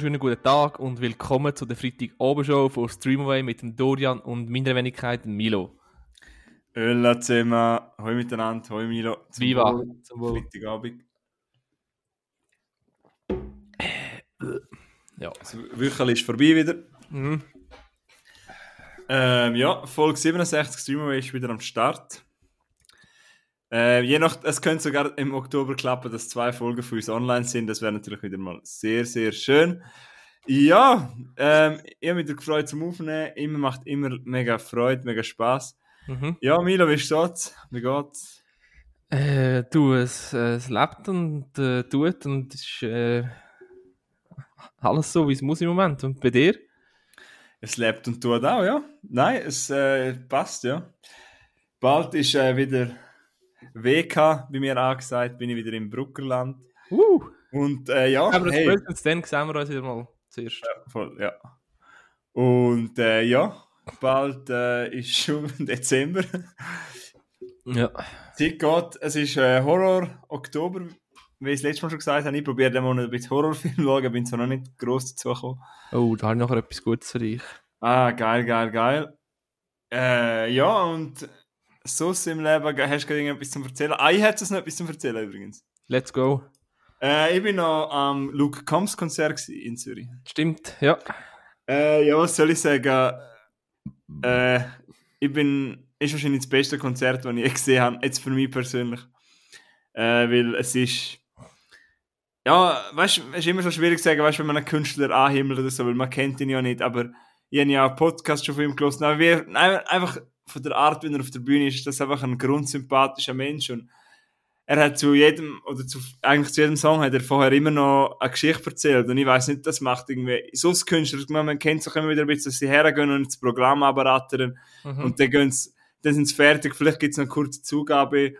wunderschönen guten Tag und willkommen zu der Freitag Show von Streamaway mit dem Dorian und meiner Wenigkeit Milo. Ölla zusammen, hoi miteinander, hoi Milo. Zum Viva, Wohl, zum Wohl. Freitagabend. Ja. Das Wochenende ist vorbei wieder. Mhm. Ähm, ja, Folge 67 Streamaway ist wieder am Start. Äh, je nach, es könnte sogar im Oktober klappen, dass zwei Folgen für uns online sind. Das wäre natürlich wieder mal sehr, sehr schön. Ja, ähm, ich habe mich gefreut zum Aufnehmen. Immer macht immer mega Freude, mega Spaß. Mhm. Ja, Milo, wie steht's? Wie geht's? Äh, du, es, äh, es lebt und äh, tut und ist äh, alles so, wie es muss im Moment. Und bei dir? Es lebt und tut auch, ja. Nein, es äh, passt, ja. Bald ist äh, wieder WK, wie mir angesagt, bin ich wieder im Bruckerland. Uh. Und äh, ja, Aber hey. spätestens dann sehen wir uns wieder mal zuerst. Ja, voll, ja. Und äh, ja, bald äh, ist schon Dezember. ja. Zeit geht, es ist äh, Horror Oktober, wie ich es letztes Mal schon gesagt habe. Ich probiere den Monat ein bisschen Horrorfilm zu schauen, bin zwar noch nicht gross dazu gekommen. Oh, da habe ich noch etwas Gutes für dich. Ah, geil, geil, geil. Äh, ja, und sonst im Leben hast du irgendetwas zu erzählen? Ah, ich hätte es noch etwas zu erzählen übrigens. Let's go. Äh, ich bin noch am Luke Combs Konzert in Zürich. Stimmt, ja. Äh, ja, was soll ich sagen? Äh, ich bin, ist wahrscheinlich das beste Konzert, das ich je gesehen habe, jetzt für mich persönlich. Äh, weil es ist, ja, weißt du, es ist immer so schwierig zu sagen, weißt wenn man einen Künstler anhimmelt oder so, weil man kennt ihn ja nicht, aber ich habe ja einen Podcast schon von ihm gelesen, aber wir, einfach von der Art, wie er auf der Bühne ist, ist das einfach ein grundsympathischer Mensch. Und er hat zu jedem, oder zu, eigentlich zu jedem Song hat er vorher immer noch eine Geschichte erzählt. Und ich weiß nicht, das macht irgendwie, sonst Künstler, man kennt sich immer wieder ein bisschen, dass sie hergehen und das Programm abrattern. Mhm. und dann dann sind sie fertig, vielleicht gibt es noch eine kurze Zugabe,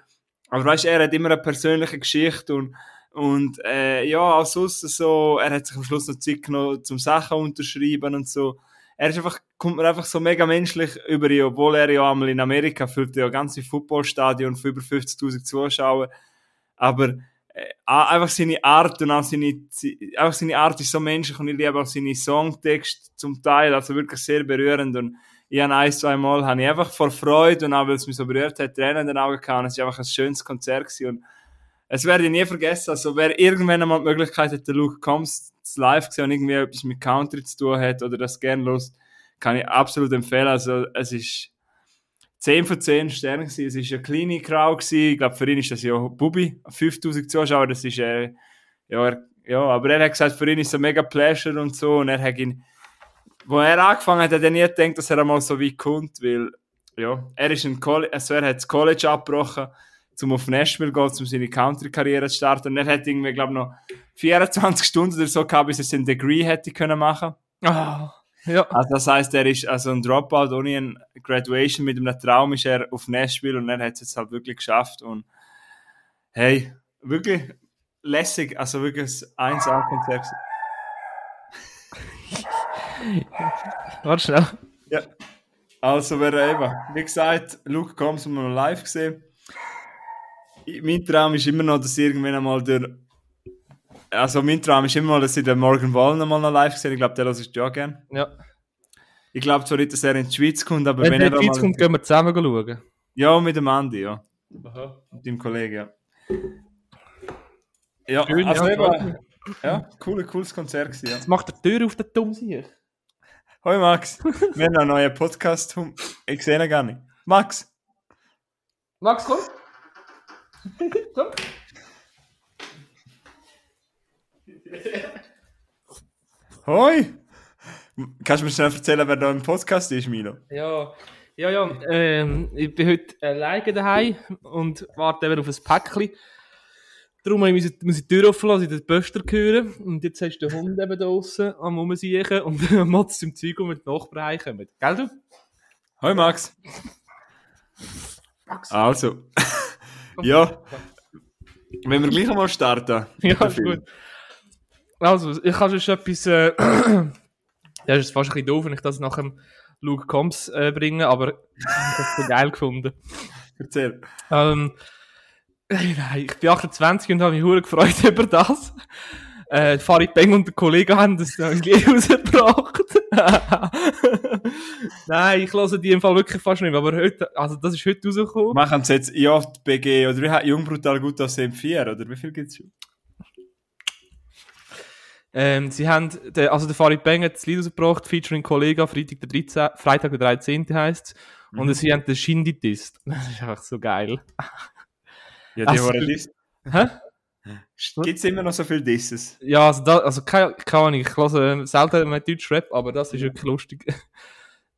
aber weißt er hat immer eine persönliche Geschichte und und äh, ja, auch sonst so, er hat sich am Schluss noch Zeit genommen, zum Sachen unterschreiben und so er ist einfach, kommt mir einfach so mega menschlich über ihn, obwohl er ja einmal in Amerika füllt ja ganze Footballstadion für über 50.000 Zuschauer. Aber äh, einfach seine Art und auch seine, einfach seine Art ist so menschlich und ich liebe auch seine Songtexte zum Teil, also wirklich sehr berührend und ich habe ein, zwei Mal habe ich einfach vor Freude und auch weil es mich so berührt hat, Tränen in den Augen gehabt. Es war einfach ein schönes Konzert gewesen und es werde ich nie vergessen. Also, wer irgendwann einmal die Möglichkeit hat, Luke Combs live gesehen und irgendwie etwas mit Country zu tun hat oder das gerne los, kann ich absolut empfehlen. Also, es ist 10 von 10 Sternen gewesen. Es ist eine kleine Crowd gewesen. Ich glaube, für ihn ist das ja Bubi. 5000 Zuschauer, das ist, äh, ja, er, ja, aber er hat gesagt, für ihn ist es ein mega Pleasure und so und er hat ihn, wo er angefangen hat, hat er nie gedacht, dass er einmal so weit kommt, weil, ja, er ist ein College, also er hat das College abgebrochen um auf Nashville zu gehen, um seine Country-Karriere zu starten. Und er hat irgendwie, glaube ich, noch 24 Stunden oder so gehabt, bis er seinen Degree hätte können machen. Oh, ja. Also das heißt, er ist also ein Dropout ohne ein Graduation mit einem Traum ist er auf Nashville und er hat es jetzt halt wirklich geschafft und hey, wirklich lässig, also wirklich ein 1A-Konzert. Warte schnell. Ja. Also, wer eben, wie gesagt, Luke Combs haben wir live gesehen mein Traum ist immer noch, dass irgendwann einmal der. Also mein Traum ist immer noch, dass ich den Morgan Wallen mal noch live sehe. Ich glaube, der das ist ja gerne. Ja. Ich glaube zwar nicht, dass er in die Schweiz kommt, aber wenn, wenn er in die Schweiz kommt, gehen wir zusammen schauen. Ja, mit dem Andi, ja. Aha. Mit dem Kollegen, ja. Ja, Schön, also ja, eben, ja, cool, cooles Konzert gewesen, ja. Jetzt macht der Tür auf den Dumm sich. Hoi Max, wir haben einen neuen Podcast. Ich sehe ihn gar nicht. Max! Max, komm! so. Hoi! Kannst du mir schnell erzählen, wer da im Podcast ist, Milo? Ja, ja, ja. Ähm, ich bin heute alleine daheim und warte eben auf ein Päckchen. Darum muss ich, die Tür offen lassen, ich den Böster hören. Und jetzt hast du den Hund eben da draußen am Rumsiechen und motzt im Zeug und mit Nachbarn kommen. Gell du? Hoi Max! Max. Also. ja. Wenn wir gleich einmal starten. Ja, ist gut. Also, ich kann schon etwas. Äh, ja, ist fast ein bisschen doof, wenn ich das nach dem Luke Combs äh, bringe, aber ich habe das geil gefunden. Erzähl. Ähm, nein, ich bin 28 und habe mich hure gefreut über das. Äh, Farid Beng und der Kollege haben das Lied rausgebracht. Nein, ich höre die im Fall wirklich fast nicht mehr, aber heute, also das ist heute rausgekommen. Machen sie jetzt JBG oder wie heißt Jung brutal gut aus M4 oder wie viel gibt es schon? Ähm, sie haben, der, also der Farid Beng hat das Lied rausgebracht, featuring Kollega, Freitag der 13, Freitag der 13. heisst Und Mhm. sie haben den Shindy Dist. Das ist einfach so geil. Ja, die Also- waren Diss. Hä? Gibt es immer noch so viel Disses? Ja, also, da, also keine, keine Ahnung, ich höre selten mehr Deutsch-Rap, aber das ist wirklich lustig.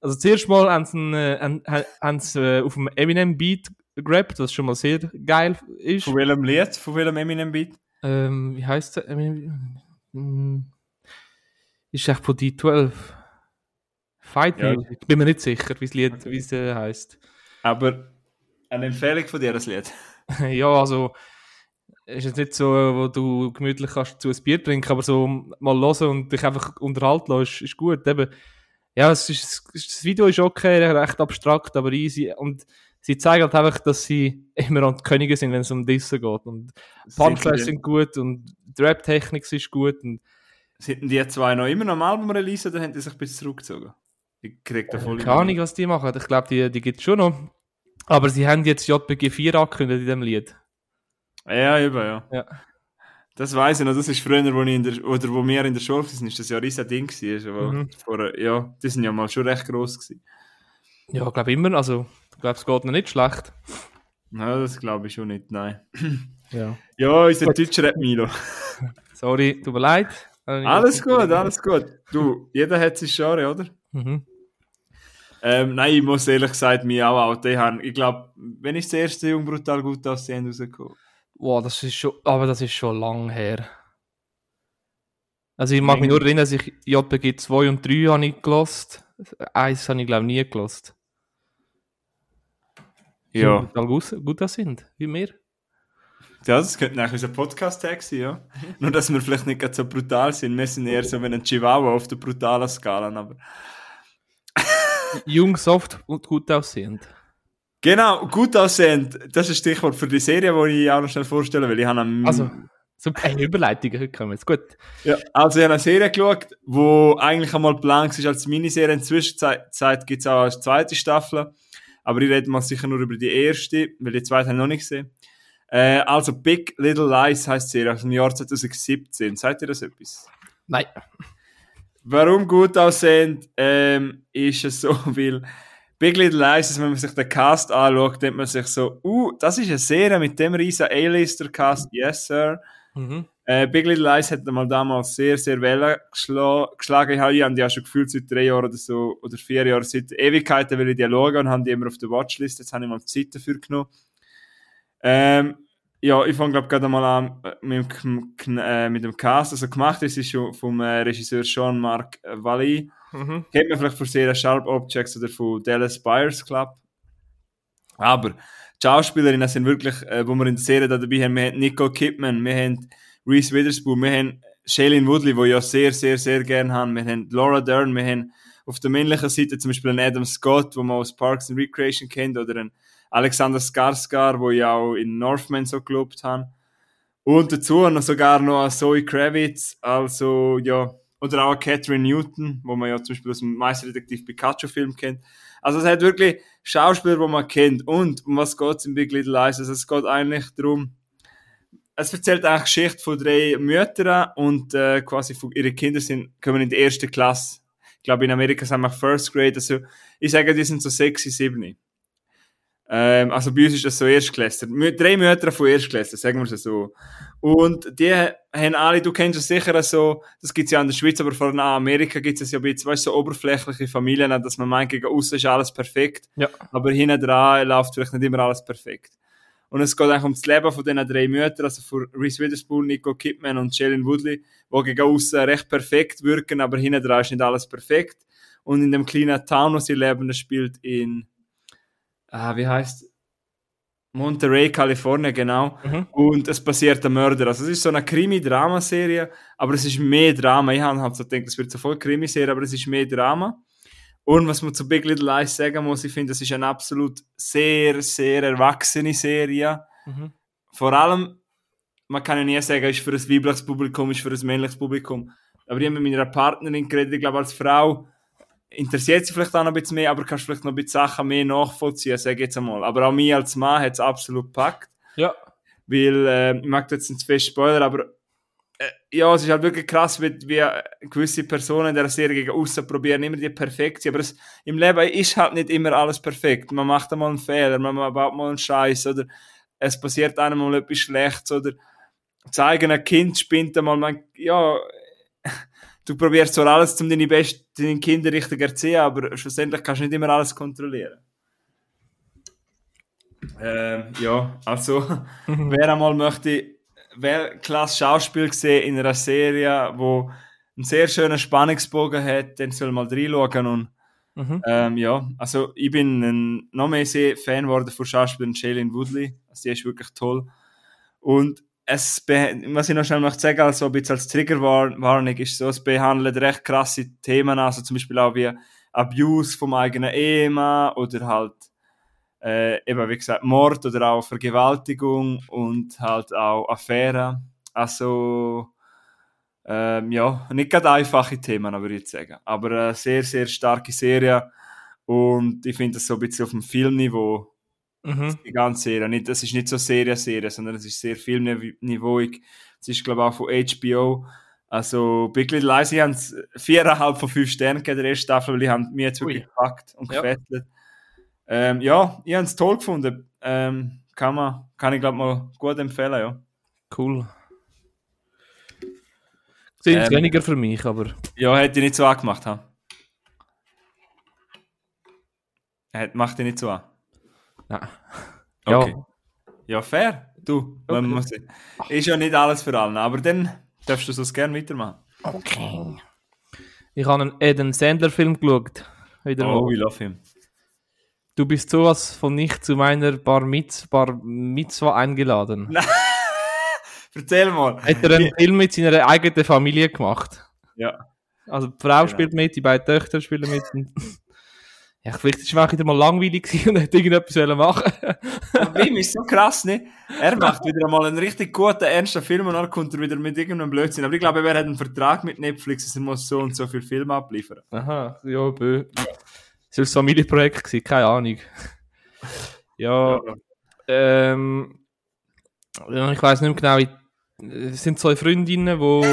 Also zuerst mal haben sie, einen, äh, haben, haben sie äh, auf dem Eminem-Beat gerappt, was schon mal sehr geil ist. Von welchem Lied? Von welchem Eminem-Beat? Ähm, wie heißt der? Eminem? Hm, Ist echt von D12. Fight Ja. Music. Ich bin mir nicht sicher, wie das Lied es, äh, heisst. Aber eine Empfehlung von dir, das Lied. ja, also ist jetzt nicht so, wo du gemütlich kannst zu ein Bier trinken, aber so mal hören und dich einfach unterhalten lassen, ist, ist gut. Eben, ja, es ist, das Video ist okay, recht abstrakt, aber easy. Und sie zeigen halt einfach, dass sie immer an die Könige sind, wenn es um Dissen geht. Und Punchlines sind gut und die Rap-Technik ist gut. Und Sind die zwei noch immer noch am Album release oder haben die sich ein bisschen zurückgezogen? Ich krieg da voll keine Ahnung, was die machen. Ich glaube, die, die gibt es schon noch. Aber sie haben jetzt JPG 4 angekündigt in diesem Lied. Ja, eben, ja. Ja. Das weiß ich noch, das ist früher, wo, ich in der, oder wo wir in der Schule waren, ist das ja ein riesen Ding gewesen. Mhm. vor, ja, die sind ja mal schon recht gross gewesen. Ja, ich glaube immer. Also, ich glaube, es geht noch nicht schlecht. Ja, das glaube ich schon nicht, nein. Ja. Ja, unser Gut. Deutscher Rap Milo. Sorry, tut mir leid. Alles gut, alles gut. Du, jeder hat sein Genre, oder? Mhm. Ähm, nein, ich muss ehrlich gesagt mir auch outen. Ich, hab- ich glaube, wenn ich das erste Jung brutal gut aussehen rausgekommen. Wow, das ist schon, aber das ist schon lang her. Also ich mag mich nur erinnern, dass ich JPG 2 und 3 habe ich gelost. Eins habe ich glaube nie gelost. Ja. Total gut, gut das sind, wie wir. Ja, das könnte eigentlich unser Podcast-Tag sein, ja. Nur, dass wir vielleicht nicht ganz so brutal sind. Wir sind eher so wie ein Chihuahua auf der brutalen Skala. Aber Jung, soft und gut aussehend. genau, gut aussehend. Das ist ein Stichwort für die Serie, die ich auch noch schnell vorstellen will. Ich habe am, Also, super, eine Überleitung, heute kommen jetzt. Gut. ja, also ich habe eine Serie geschaut, wo eigentlich einmal geplant ist als Miniserie. In der Zwischenzeit gibt es auch eine zweite Staffel. Aber ich rede mal sicher nur über die erste, weil die zweite habe ich noch nicht gesehen. Äh, also Big Little Lies heißt die Serie aus dem Jahr 2017. Seid ihr das etwas? Nein. Warum gut aussehend, ähm, ist es so, weil Big Little Lies, also wenn man sich den Cast anschaut, denkt man sich so, uh, das ist eine Serie mit dem riesen A-Lister-Cast, yes sir. Mhm. Äh, Big Little Lies hat mal damals sehr, sehr Wellen geschla geschlagen. Ich habe die ja schon gefühlt seit drei Jahren oder so, oder vier Jahren, seit Ewigkeiten will ich die schauen und haben die immer auf der Watchlist. Jetzt habe ich mal Zeit dafür genommen. Ähm, ja, ich fange glaube gerade mal an äh, mit, dem, äh, mit dem Cast. Also gemacht ist es schon vom äh, Regisseur Jean-Marc Vallée. Mhm. Kennt man vielleicht von Serie Sharp Objects oder von Dallas Buyers Club. Aber die Schauspielerinnen sind wirklich, äh, wo wir in der Serie da dabei haben, wir haben Nicole Kidman, wir haben Reese Witherspoon, wir haben Shailene Woodley, die ich ja sehr, sehr, sehr gerne haben, wir haben Laura Dern, wir haben auf der männlichen Seite zum Beispiel einen Adam Scott, wo man aus Parks and Recreation kennt, oder einen Alexander Skarsgård, wo ich auch in Northman so gelobt habe. Und dazu noch sogar noch Zoe Kravitz, also ja, oder auch Catherine Newton, wo man ja zum Beispiel aus dem Meisterdetektiv Pikachu-Film kennt. Also es hat wirklich Schauspieler, die man kennt. Und um was geht es in Big Little Lies? Also es geht eigentlich darum, es erzählt eigentlich Geschichte von drei Müttern und äh, quasi von, ihre Kinder sind, kommen in die erste Klasse. Ich glaube, in Amerika sind wir First Grade. Also ich sage, die sind so sexy, sieben. Ähm, also bei uns ist das so Erstklässler. Drei Mütter von Erstklässler, sagen wir es so. Und die haben alle, du kennst es sicher so, das gibt's ja in der Schweiz, aber vor allem in Amerika gibt es ja ein bisschen, weißt so oberflächliche Familien, dass man meint, gegen außen ist alles perfekt, Ja. aber hinten dran läuft vielleicht nicht immer alles perfekt. Und es geht eigentlich um das Leben von diesen drei Müttern, also von Reese Witherspoon, Nicole Kidman und Shailene Woodley, die gegen außen recht perfekt wirken, aber hinten dran ist nicht alles perfekt. Und in dem kleinen Town, wo sie leben, das spielt in, ah, wie heißt Monterey, Kalifornien, genau. Mhm. Und es passiert ein Mörder. Also es ist so eine Krimi-Drama-Serie, aber es ist mehr Drama. Ich habe halt so gedacht, es wird so voll Krimiserie, aber es ist mehr Drama. Und was man zu Big Little Lies sagen muss, ich finde, es ist eine absolut sehr, sehr erwachsene Serie. Mhm. Vor allem, man kann ja nie sagen, ist für ein weibliches Publikum, ist für ein männliches Publikum. Aber ich habe mit meiner Partnerin geredet, ich glaube, als Frau interessiert sie vielleicht auch noch ein bisschen mehr, aber kannst vielleicht noch ein bisschen Sachen mehr nachvollziehen, sage ich jetzt einmal. Aber auch mich als Mann hat es absolut gepackt. Ja. Weil, äh, ich mag jetzt nicht zu fest Spoiler, aber äh, ja, es ist halt wirklich krass, wie, wie gewisse Personen in der Serie gegen außen probieren, immer die Perfektion. Aber es, im Leben ist halt nicht immer alles perfekt. Man macht einmal einen Fehler, man baut mal einen Scheiß oder es passiert einem mal etwas Schlechtes oder das eigene Kind spinnt einmal, man, ja, du probierst zwar alles, um deine besten deine Kinder richtig zu erziehen, aber schlussendlich kannst du nicht immer alles kontrollieren. Ähm, ja, also, wer einmal möchte, wer klasse Schauspiel sehen in einer Serie, wo einen sehr schönen Spannungsbogen hat, den soll mal reinschauen und Mhm. ähm, ja, also ich bin ein, noch mehr sehr Fan geworden von Schauspielerin Shailene Woodley. Also die ist wirklich toll. Und es, was ich noch schnell möchte sagen, also ein bisschen als Triggerwarnung ist so, es behandelt recht krasse Themen, also zum Beispiel auch wie Abuse vom eigenen Ehemann oder halt äh, eben wie gesagt Mord oder auch Vergewaltigung und halt auch Affären. Also ähm, ja, nicht gerade einfache Themen, würde ich sagen. Aber eine sehr, sehr starke Serie. Und ich finde das so ein bisschen auf dem Filmniveau, Mhm. die ganze Serie. Das ist nicht so Serie-Serie, sondern es ist sehr filmniveauig. Es ist, glaube ich, auch von HBO. Also, Big Little Lies, ich habe es viereinhalb von fünf Sternen gegeben, der erste Staffel, weil ich habe mir jetzt wirklich Ui. gepackt und Ja. gefettelt. Ähm, ja, ich habe es toll gefunden. Ähm, kann, man, kann ich, glaube mal gut empfehlen, ja. Cool. Sind Ähm, weniger für mich, aber Ja, hätte ich nicht so angemacht. Hat, macht ihr nicht so an. Nein. Okay. Ja, Ja, fair. Du, man Okay. muss, ist ja nicht alles für alle, aber dann darfst du es gerne weitermachen. okay. Ich habe einen Adam Sandler Film geschaut. Wieder Oh, mal. we love him. Du bist sowas von nicht zu meiner Bar, Mitz, Bar Mitzwa eingeladen. Nein. Erzähl mal. Hat er einen Film mit seiner eigenen Familie gemacht. Ja. Also die Frau Genau. spielt mit, die beiden Töchter spielen mit. Ja, vielleicht war es wieder mal langweilig und hätte irgendetwas machen Und Wim ist so krass, ne? Er macht wieder einmal einen richtig guten, ernsten Film und dann kommt er wieder mit irgendeinem Blödsinn. Aber ich glaube, er hat einen Vertrag mit Netflix, dass er muss so und so viel Filme abliefern. Aha, ja, bö. Es war ein Familienprojekt, gewesen, keine Ahnung. Ja, ähm, ja, ich weiß nicht mehr genau, es sind zwei Freundinnen, wo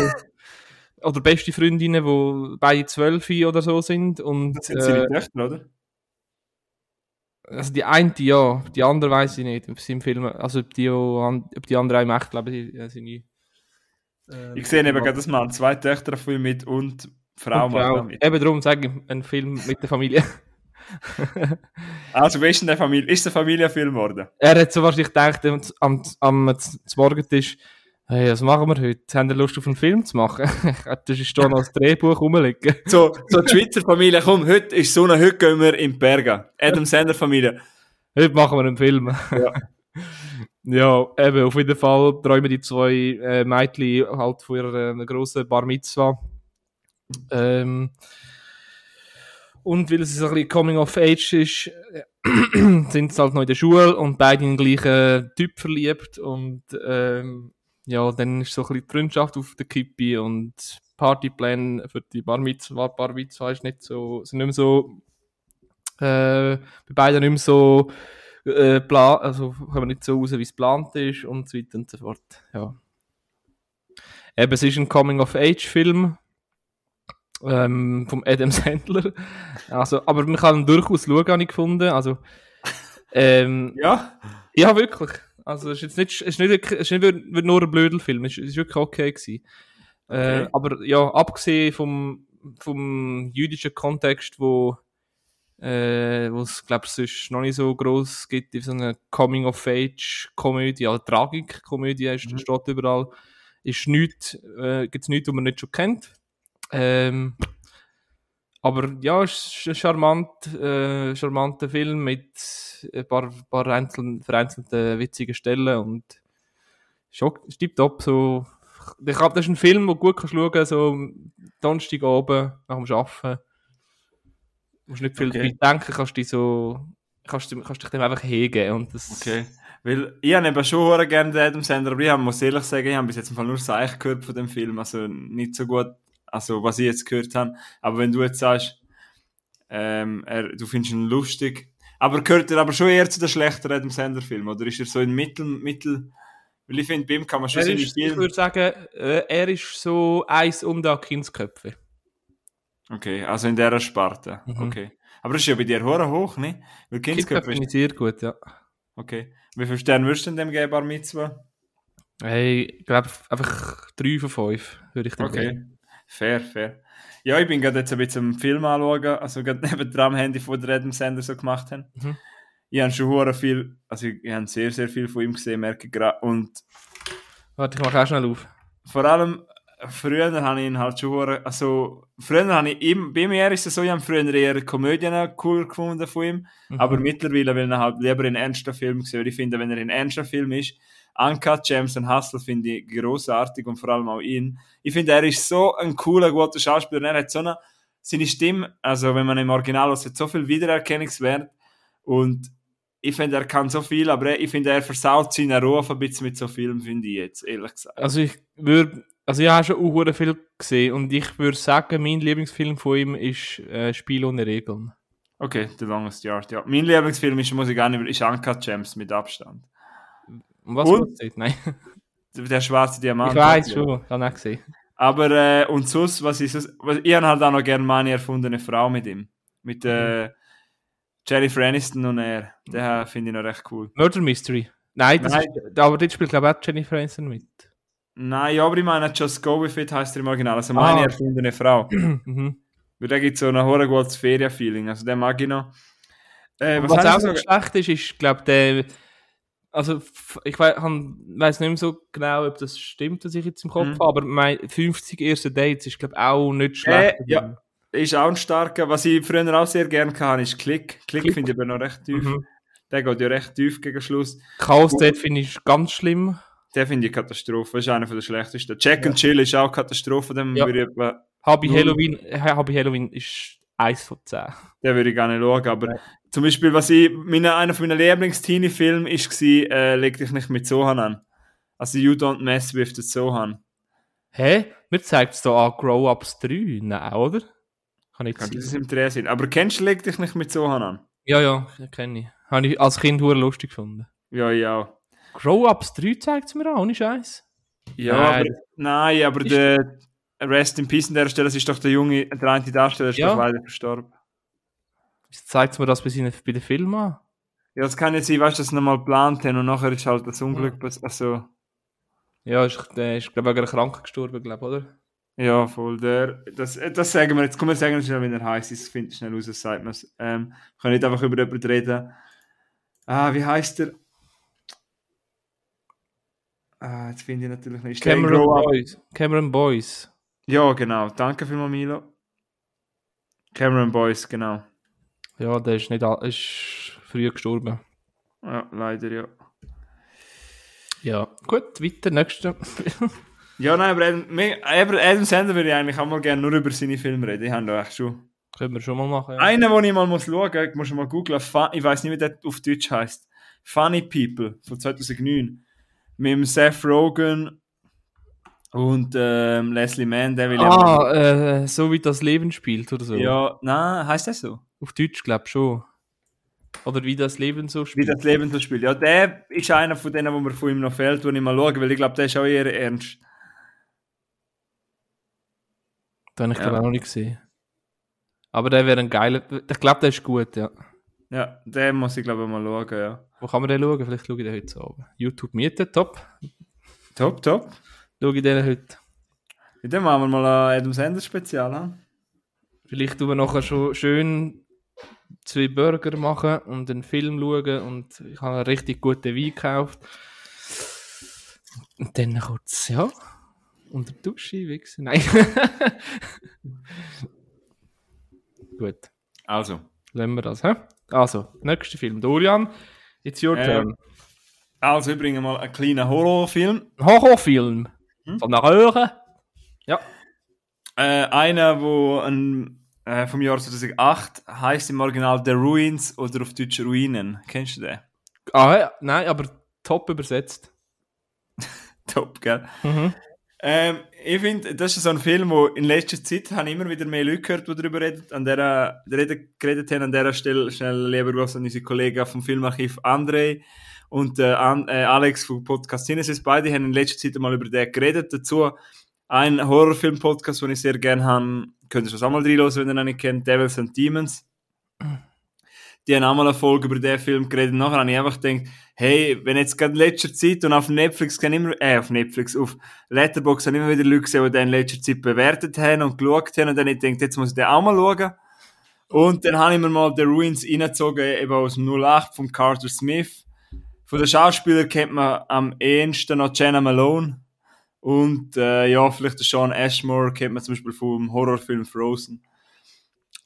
oder beste Freundinnen, wo beide zwölf oder so sind und Das sind seine äh, Töchter, oder? Also die eine ja, die andere weiß ich nicht, ob sie im Film, also ob die, ob die andere auch im Echt leben, die äh, seine ähm, Ich sehe eben gerade, dass man zwei Töchter Film mit und Frau und macht Frau. mit. Eben darum sage ich, ein Film mit der Familie. Also, wie ist denn der Familie? Ist der Familienfilm geworden? Er hat so wahrscheinlich gedacht, am, am, am Morgentisch, hey, was machen wir heute? Haben ihr Lust auf einen Film zu machen? das ist da noch das Drehbuch rumliegen. So, so die Schweizer Familie, komm, heute ist Sonne, heute gehen wir in die Berge. Adam Sandler Familie. Heute machen wir einen Film. Ja. ja, eben, auf jeden Fall träumen die zwei äh, Mädchen halt von ihrer äh, grossen Bar Mitzwa. Ähm, und weil es so ein bisschen Coming of Age ist, äh, sind sie halt noch in der Schule und beide in den gleichen Typ verliebt. Und ähm, ja, dann ist so ein bisschen die Freundschaft auf der Kippe und Partypläne für die Bar Mitzwa, Bar Mitzwa ist nicht so, sind nicht mehr so, äh, bei beiden nicht mehr so, äh, pla also kommen nicht so raus, wie es geplant ist und so weiter und so fort. Ja. Eben, es ist ein Coming-of-Age-Film ähm, vom Adam Sandler. Also, aber man kann ihn durchaus schauen, habe ich gefunden. Also, ähm, Ja? ja, wirklich. Also, es ist jetzt nicht, es ist nicht, es ist nicht nur ein blöder Film, es ist, ist wirklich okay gewesen. Äh, Okay. aber ja, abgesehen vom, vom jüdischen Kontext, wo äh, wo es, glaube ich, sonst noch nicht so groß gibt, in so einer Coming-of-Age-Komödie, also Tragik-Komödie Mhm. steht überall, ist nichts, äh, gibt es nichts, was man nicht schon kennt. Ähm, aber ja, es ist ein charmant, äh, charmanter Film mit ein paar, paar einzelnen, vereinzelten witzigen Stellen und schon tipptopp, so ich glaube, das ist ein Film, den du gut kannst schauen kannst, so Donnerstag oben nach dem Arbeiten. Du musst nicht viel Okay. dabei denken, kannst dich so, kannst, du- kannst dich dem einfach hingeben und das, Okay. Weil ich habe eben schon gerne den Adam Sandler, aber ich muss ehrlich sagen, ich habe bis jetzt im Fall nur Seich gehört von dem Film, also nicht so gut, also was ich jetzt gehört habe. Aber wenn du jetzt sagst, ähm, er, du findest ihn lustig, aber gehört er aber schon eher zu den schlechten Adam Sandler Filmen, oder ist er so in Mittel, Mittel, weil ich finde, bei ihm kann man schon seine ist, ich würde sagen, äh, er ist so eins unter Kindsköpfe. Okay, also in dieser Sparte, Mhm. okay. Aber das ist ja bei dir hure hoch, ne? Weil Kindsköpfe ist... sehr gut, ja. Okay. Wie viele Sterne würdest du denn dem geben, Bar Mitzvah? Hey, ich glaube einfach drei von fünf würde ich dem Okay. geben. Fair, fair. Ja, ich bin gerade jetzt ein bisschen am Film anschauen, also gerade neben am Handy von der Adam Sandler so gemacht haben. Mhm. Ich habe schon hure viel, also ich, habe sehr, sehr viel von ihm gesehen, merke ich gerade. Und Warte, ich mache auch schnell auf. vor allem früher habe ich ihn halt schon hure, also früher habe ich ihm, bei mir ist es so, ich habe früher eher Komödien cool gefunden von ihm, Mhm. aber mittlerweile will ich halt lieber in ernsten Film sehen, weil ich finde, wenn er in ernsten Film ist, Uncut James und Hustle finde ich großartig und vor allem auch ihn. Ich finde, er ist so ein cooler, guter Schauspieler er hat so eine, seine Stimme, also wenn man im Original hört, hat so viel Wiedererkennungswert und ich finde, er kann so viel, aber er, ich finde, er versaut seinen Ruf ein bisschen mit so Filmen, finde ich jetzt, ehrlich gesagt. Also ich würde, also ich habe schon auch viel gesehen und ich würde sagen, mein Lieblingsfilm von ihm ist äh, Spiel ohne Regeln. Okay, The Longest Yard, ja. Mein Lieblingsfilm ist, muss ich gar nicht, ist Uncut Gems mit Abstand. Und was geht's dort? Nein, Der schwarze Diamant. ich weiß schon, ich habe auch gesehen. Aber, äh, und sonst, was ich sonst, was, ich habe halt auch noch gerne meine erfundene Frau mit ihm. Mit, äh, Jennifer Aniston und er. Den finde ich noch recht cool. Murder Mystery. Nein, das Nein. Ist, aber dort spielt glaube ich auch Jennifer Aniston mit. Nein, ja, aber ich meine, Just Go With It heisst er im Original. Also meine Ah. erfundene Frau. mhm. Weil der gibt so ein hoher gutes Ferienfeeling. Also den mag ich noch. Äh, Was, was auch so noch? schlecht ist, ist glaube der, also ich weiß nicht mehr so genau, ob das stimmt, was ich jetzt im Kopf Mhm. habe, aber mein 50 erste Dates ist glaube auch nicht Äh, schlecht. ja. Ist auch ein starker. Was ich früher auch sehr gerne hatte, ist Klick. Klick, Klick. finde ich aber noch recht tief. Mhm. Der geht ja recht tief gegen Schluss. Chaos Date finde ich ganz schlimm. Den finde ich Katastrophe. Das ist einer der schlechtesten. Jack and Chill ist auch Katastrophe. Den Ja. würde ich. Halloween, äh, Habi Halloween ist 1 von 10. den würde ich gar nicht schauen. Aber Nein. zum Beispiel, was ich, meine, einer von meinen Lieblings-Teenie-Filmen war, äh, Leg dich nicht mit Sohan an. Also You Don't Mess with the Sohan. Hä? Mir zeigt es da an Grow Ups 3. Nein, oder? Kann nicht Könnte das im Dreh sein. Aber kennst du Leg dich nicht mit Sohan an? Ja, ja, kenne ich. Habe ich als Kind hure lustig gefunden. Ja, ja. Grow Ups 3 zeigt es mir auch, ohne Scheiß. Ja, Nein, aber, nein, aber der Rest in Peace an der Stelle, das ist doch der junge, der eine Darsteller, ist Ja. doch leider verstorben. Zeigt es mir das bei, seinen, bei den Filmen an? Ja, das kann jetzt sein, weißt du, dass sie nochmal geplant haben und nachher ist halt das Unglück passiert. Also, Ja, ist, der ist glaube ich, wegen einer Krankheit gestorben, glaube oder? ja, voll. Der, das, äh, das sagen wir jetzt. Komm, wir sagen es schnell, wenn er heißt. Das finde ich schnell raus, das sagt man es. Ähm, ich kann nicht einfach über jemanden reden. Ah, wie heißt der? Ah, jetzt finde ich natürlich nicht. Ist Cameron? Boys. Cameron Boys. Ja, genau. Danke vielmals, Milo. Cameron Boyce, genau. Ja, der ist nicht ist früh gestorben. Ja, leider, ja. Ja, gut, weiter, nächster. Ja, nein, aber Adam, aber Adam Sandler würde ich eigentlich auch mal gerne nur über seine Filme reden. Die haben da echt schon. Können wir schon mal machen. Ja. Einen, den ich mal muss schauen muss, ich muss mal googlen, Fun- ich weiß nicht, wie der auf Deutsch heißt. Funny People von 2009. Mit dem Seth Rogen und ähm, Leslie Mann, der will ja. Ah, äh, so wie das Leben spielt oder so. Ja, nein, heißt das so? Auf Deutsch, glaube ich schon. Oder wie das Leben so Wie spielt. das Leben so spielt. Ja, der ist einer von denen, wo mir von ihm noch fehlt, wo ich mal schaue, weil ich glaube, der ist auch eher ernst. Den habe ich Ja. glaube auch noch nicht gesehen. Aber der wäre ein geiler. Ich glaube, der ist gut, ja. Ja, den muss ich glaube ich mal schauen, ja. Wo kann man den schauen? Vielleicht schaue ich den heute so. YouTube mieten, top. Top, top. Schaue ich den heute. Ja, dann machen wir mal ein Adam Sandler Spezial an. Vielleicht tun wir nachher schon schön zwei Burger machen und einen Film schauen und ich habe einen richtig guten Wein gekauft. Und dann kurz, ja, unter die Dusche wichsen. Nein. Gut, Also. lassen wir das. Hä? Also, nächster Film. Dorian, it's your Ähm, turn. Also, ich bringe mal einen kleinen Horrorfilm. Horrorfilm. Hm? Von der Röhre. Ja. Äh, einer, wo ein, äh, vom Jahr 2008 heißt im Original The Ruins oder auf Deutsch Ruinen. Kennst du den? Ah, ja, nein, aber top übersetzt. Top, gell? Mhm. Ähm, ich finde, das ist so ein Film, wo in letzter Zeit habe ich immer wieder mehr Leute gehört, die darüber reden. An der, reden, geredet haben. An dieser Stelle schnell lieber Gruß an unsere Kollegen vom Filmarchiv André und äh, äh, Alex vom Podcast Genesis. Beide haben in letzter Zeit mal über den geredet. Dazu ein Horrorfilm-Podcast, den ich sehr gerne habe. Könnt ihr schon auch mal reinhören, wenn ihr ihn nicht kennt. Devils and Demons. Die haben auch mal eine Folge über den Film geredet. Nachher habe ich einfach gedacht, hey, wenn jetzt gerade in letzter Zeit und auf Netflix kann immer, äh, auf Netflix, auf Letterboxd haben immer wieder Leute gesehen, die den in letzter Zeit bewertet haben und geschaut haben und dann ich denkt, jetzt muss ich den auch mal schauen. Und dann habe ich mir mal The Ruins reingezogen, eben aus dem 08 von Carter Smith. Von den Schauspielern kennt man am ehesten noch Jenna Malone. Und äh, ja, vielleicht den Sean Ashmore kennt man zum Beispiel vom Horrorfilm Frozen.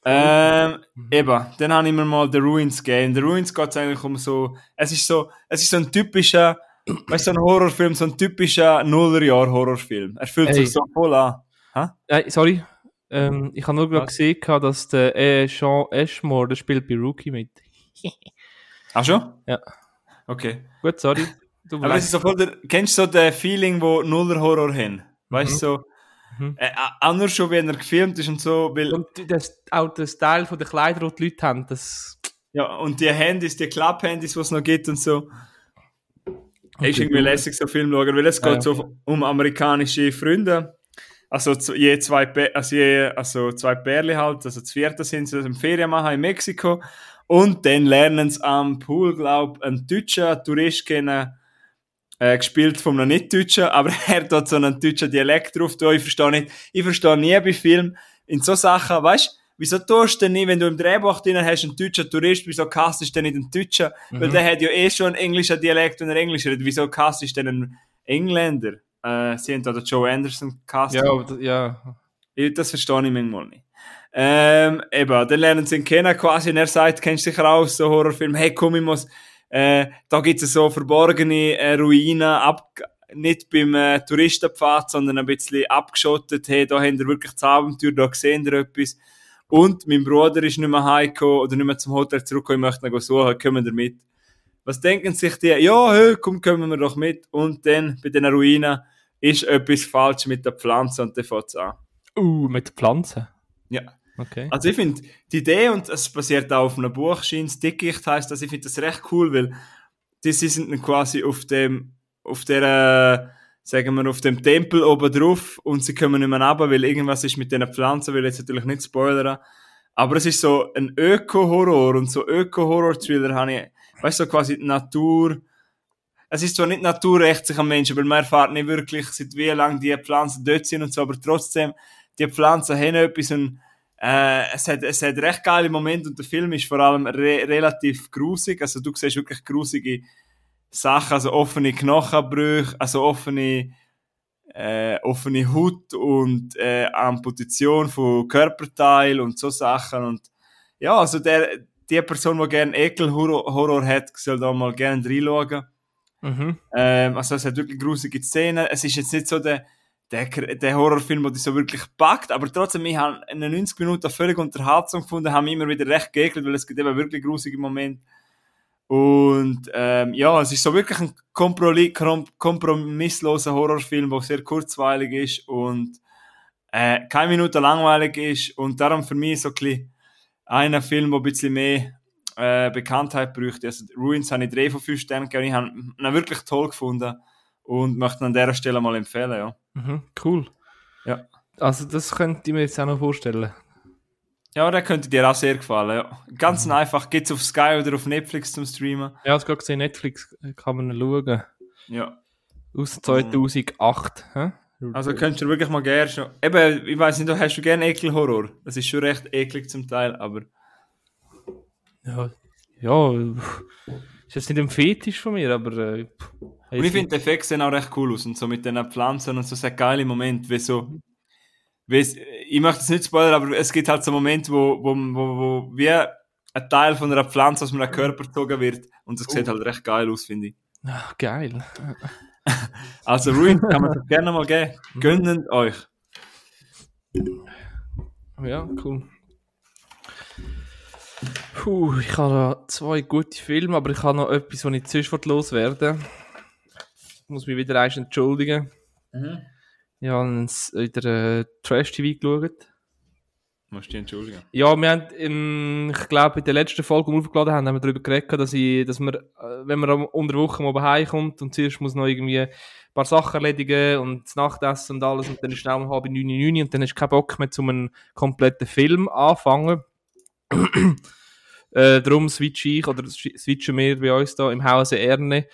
Ähm, eben, dann habe ich mir mal The Ruins gegeben. The Ruins geht es eigentlich um so, es ist so, es ist so ein typischer, weißt du, so ein Horrorfilm, so ein typischer Nullerjahr-Horrorfilm. Er fühlt Hey. sich so voll an. Äh, sorry, ähm, ich habe nur gerade gesehen, dass der äh, Sean Ashmore, der spielt bei Rookie mit. Ach schon? Ja. Okay. Gut, sorry. Du Aber es ist so voll der, kennst du so den Feeling, wo Nuller-Horror haben? Weißt du, so, Mhm. äh, nur schon, wenn er gefilmt ist und so, weil, Und das, auch der Style von den Kleidern, die die Leute haben, das... ja, und die Handys, die Klapp-Handys, die es noch gibt und so. ist irgendwie lässig, so Film schauen, weil es Ja, geht so um amerikanische Freunde. Also je zwei, also je, also zwei Pärchen halt, also das vierte sind sie im Ferien machen in Mexiko. Und dann lernen sie am Pool, glaub einen deutschen Tourist kennen, äh, gespielt von einem Nicht-Deutschen, aber er hat so einen deutschen Dialekt drauf. Ich verstehe nicht, ich verstehe nie bei Filmen in so Sachen, weißt du, wieso tust du denn nicht, wenn du im Drehbuch drin hast, einen deutschen Tourist, wieso castest du denn nicht einen Deutschen? Weil der hat ja eh schon einen englischen Dialekt, wenn er Englisch redet. Wieso castest du denn einen Engländer? Äh, sie haben da den Joe Anderson castet. Ja, aber ja. Ich- Das verstehe ich manchmal nicht. Ähm, eben, dann lernen sie ihn kennen quasi und er sagt, kennst du sicher auch aus so Horrorfilm, hey komm, ich muss, äh, da gibt es so verborgene äh, Ruinen, ab, nicht beim äh, Touristenpfad, sondern ein bisschen abgeschottet, hey, da habt ihr wirklich das Abenteuer, da seht ihr etwas. Und mein Bruder ist nicht mehr heimgekommen oder nicht mehr zum Hotel zurückgekommen, ich möchte ihn suchen, kommen wir mit. Was denken sich die? Ja, hey, komm, kommen wir doch mit. Und dann, bei den Ruinen, ist etwas falsch mit der Pflanze und dann fängt an. Uh, mit Pflanzen. Ja. Okay. Also ich finde die Idee, und es basiert auch auf einem Buch, Scheins Dickicht heisst das, ich finde das recht cool, weil die sind quasi auf dem, auf der, sagen wir, auf dem Tempel oben drauf und sie kommen nicht mehr runter, weil irgendwas ist mit diesen Pflanzen, will jetzt natürlich nicht spoilern. Aber es ist so ein Öko-Horror und so Öko-Horror-Thriller habe ich, weißt du, so quasi die Natur, es ist zwar nicht naturrecht sich am Menschen, weil man erfahrt nicht wirklich, seit wie lange die Pflanzen dort sind und so, aber trotzdem, die Pflanzen haben etwas und äh, es, hat, es hat recht geile Momente und der Film ist vor allem re relativ grusig. Also du siehst wirklich grusige Sachen, also offene Knochenbrüche, also offene, äh, offene Haut und äh, Amputation von Körperteilen und so Sachen. Und ja, also der, die Person, die gerne Ekelhorror Horror hat, soll da mal gerne reinschauen. Mhm. Ähm, also es hat wirklich grusige Szenen. Es ist jetzt nicht so der, der, der Horrorfilm, der dich so wirklich packt, aber trotzdem, ich habe in den 90 Minuten völlig unterhaltsam gefunden, haben mich immer wieder recht geekelt, weil es gibt eben wirklich grusige Momente. Und ähm, ja, es ist so wirklich ein kompromissloser Horrorfilm, der sehr kurzweilig ist und äh, keine Minute langweilig ist und darum für mich so ein bisschen einer Film, der ein bisschen mehr äh, Bekanntheit bräuchte. Also Ruins habe ich 3 von 5 Sternen gegeben. Ich habe ihn wirklich toll gefunden und möchte ihn an dieser Stelle mal empfehlen, ja. Mhm. Cool. Ja. Also das könnte ich mir jetzt auch noch vorstellen. Ja, der könnte dir auch sehr gefallen, ja. Ganz einfach, geht's auf Sky oder auf Netflix zum Streamen. Ja, ich habe gerade gesehen, Netflix kann man schauen. Ja. Aus 2008. hä? Also könntest du wirklich mal gerne schon... Eben, ich weiß nicht, hast du gerne Ekelhorror? Das ist schon recht eklig zum Teil, aber... Ja, ja, ist jetzt nicht ein Fetisch von mir, aber. Äh, Und ich finde, die Effekte sehen auch recht cool aus und so mit den Pflanzen und so, sehr geile Momente, wie so, wie es, ich möchte es nicht spoilern, aber es gibt halt so Momente, wo, wo, wo, wo wie ein Teil von einer Pflanze aus meinem Körper gezogen wird und das sieht halt recht geil aus, finde ich. Ach, geil. Also Ruin kann man sich gerne mal geben. Gönnt euch. Ja, cool. Puh, ich habe zwei gute Filme, aber ich habe noch etwas, was ich zuerst loswerden muss mich wieder eins entschuldigen. Mhm. Ich habe wieder äh, Trash-TV geschaut. Musst du dich entschuldigen. Ja, wir haben, in, ich glaube, in der letzten Folge, die wir aufgeladen haben, haben wir darüber geredet, dass, ich, dass man, äh, wenn man unter Woche mal heimkommt und zuerst muss noch irgendwie ein paar Sachen erledigen und das Nachtessen und alles und dann ist schnell um halb neun, neun und dann du keinen Bock mehr, um einen kompletten Film anfangen. Äh, darum switche ich oder swi- switchen wir bei uns da im Hause Erne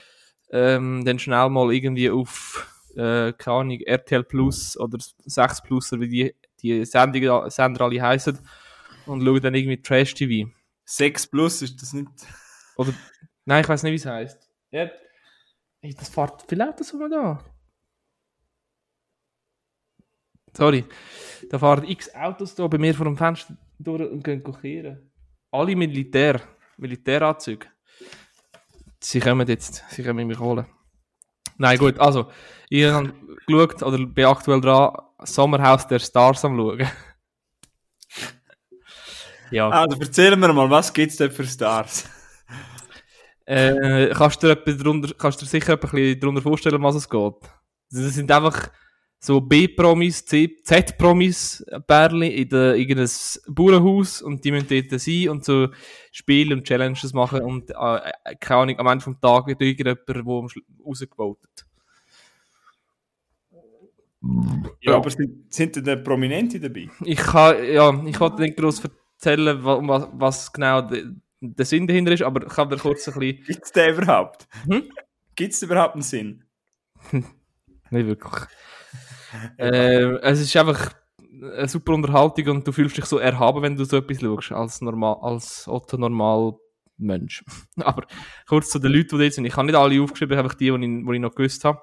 ähm, dann schnell mal irgendwie auf, äh, keine Ahnung, RTL Plus oder 6 Plus oder wie die, die Sendungen, Sender alle heißen und schaue dann irgendwie Trash TV. 6 plus ist das nicht. Oder, nein, ich weiß nicht, wie es heißt. Ja, ey, das fährt viel Autos rum da. Sorry. Da fahren x Autos da bei mir vor dem Fenster durch und gehen kochieren. Alle Militär. Militäranzüge. Sie kommen jetzt. Sie kommen mich holen. Nein, gut, also. Ich habe geschaut, oder bin aktuell dran, Sommerhaus der Stars am schauen. ja. Also erzähl mir mal, was gibt's denn für Stars? Äh, kannst, du dir etwas drunter, kannst du dir sicher ein bisschen darunter vorstellen, was es geht? Das sind einfach so B-Promis, Z-Promis, Bärli in der, irgendein Bauernhaus und die müssen dort sein und so Spiele und Challenges machen und äh, keine Ahnung, am Ende vom Tag wird irgendjemand, der am Schlu- rausgevotet. Ja, aber sind, sind denn da Prominente dabei? Ich kann, ja, ich wollte nicht groß erzählen, wa- was, was genau de, der Sinn dahinter ist, aber ich kann dir kurz ein bisschen Gibt's den überhaupt? Hm? Gibt's überhaupt einen Sinn? Nicht wirklich. Äh, es ist einfach eine super Unterhaltung und du fühlst dich so erhaben, wenn du so etwas schaust, als, normal, als Otto normal Mensch. Aber kurz zu den Leuten, die dort sind. Ich habe nicht alle aufgeschrieben, einfach die, die ich, die ich noch gewusst habe.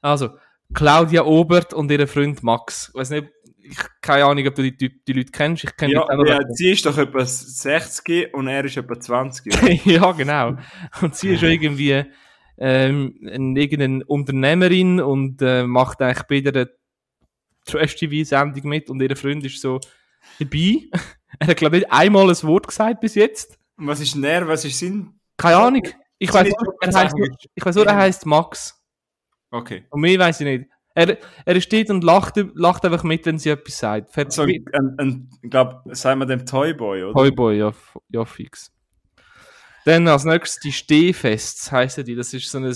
Also, Claudia Obert und ihr Freund Max. Ich weiß nicht, ich keine Ahnung, ob du die, die Leute kennst. Ich kenne Ja, die ja, sie ist doch etwa 60 und er ist etwa 20. oder? ja, genau. Und sie ist irgendwie ähm, ein, irgendeine Unternehmerin und äh, macht eigentlich bei der Trash-TV-Sendung mit und ihr Freund ist so dabei. er hat, glaube ich, nicht einmal ein Wort gesagt bis jetzt. Was ist denn er? Was ist Sinn? Keine Ahnung. Ich weiß nur, er heißt, ich weiß nur, er heißt Max. Okay. Und mehr weiß ich nicht. Er, er steht und lacht, lacht einfach mit, wenn sie etwas sagt. Fährt So ein, ein, ich glaube, sagen wir dem Toyboy, oder? Toyboy, ja, ja, fix. Dann als nächstes die Stehfests heißen die. Das ist so ein, ein,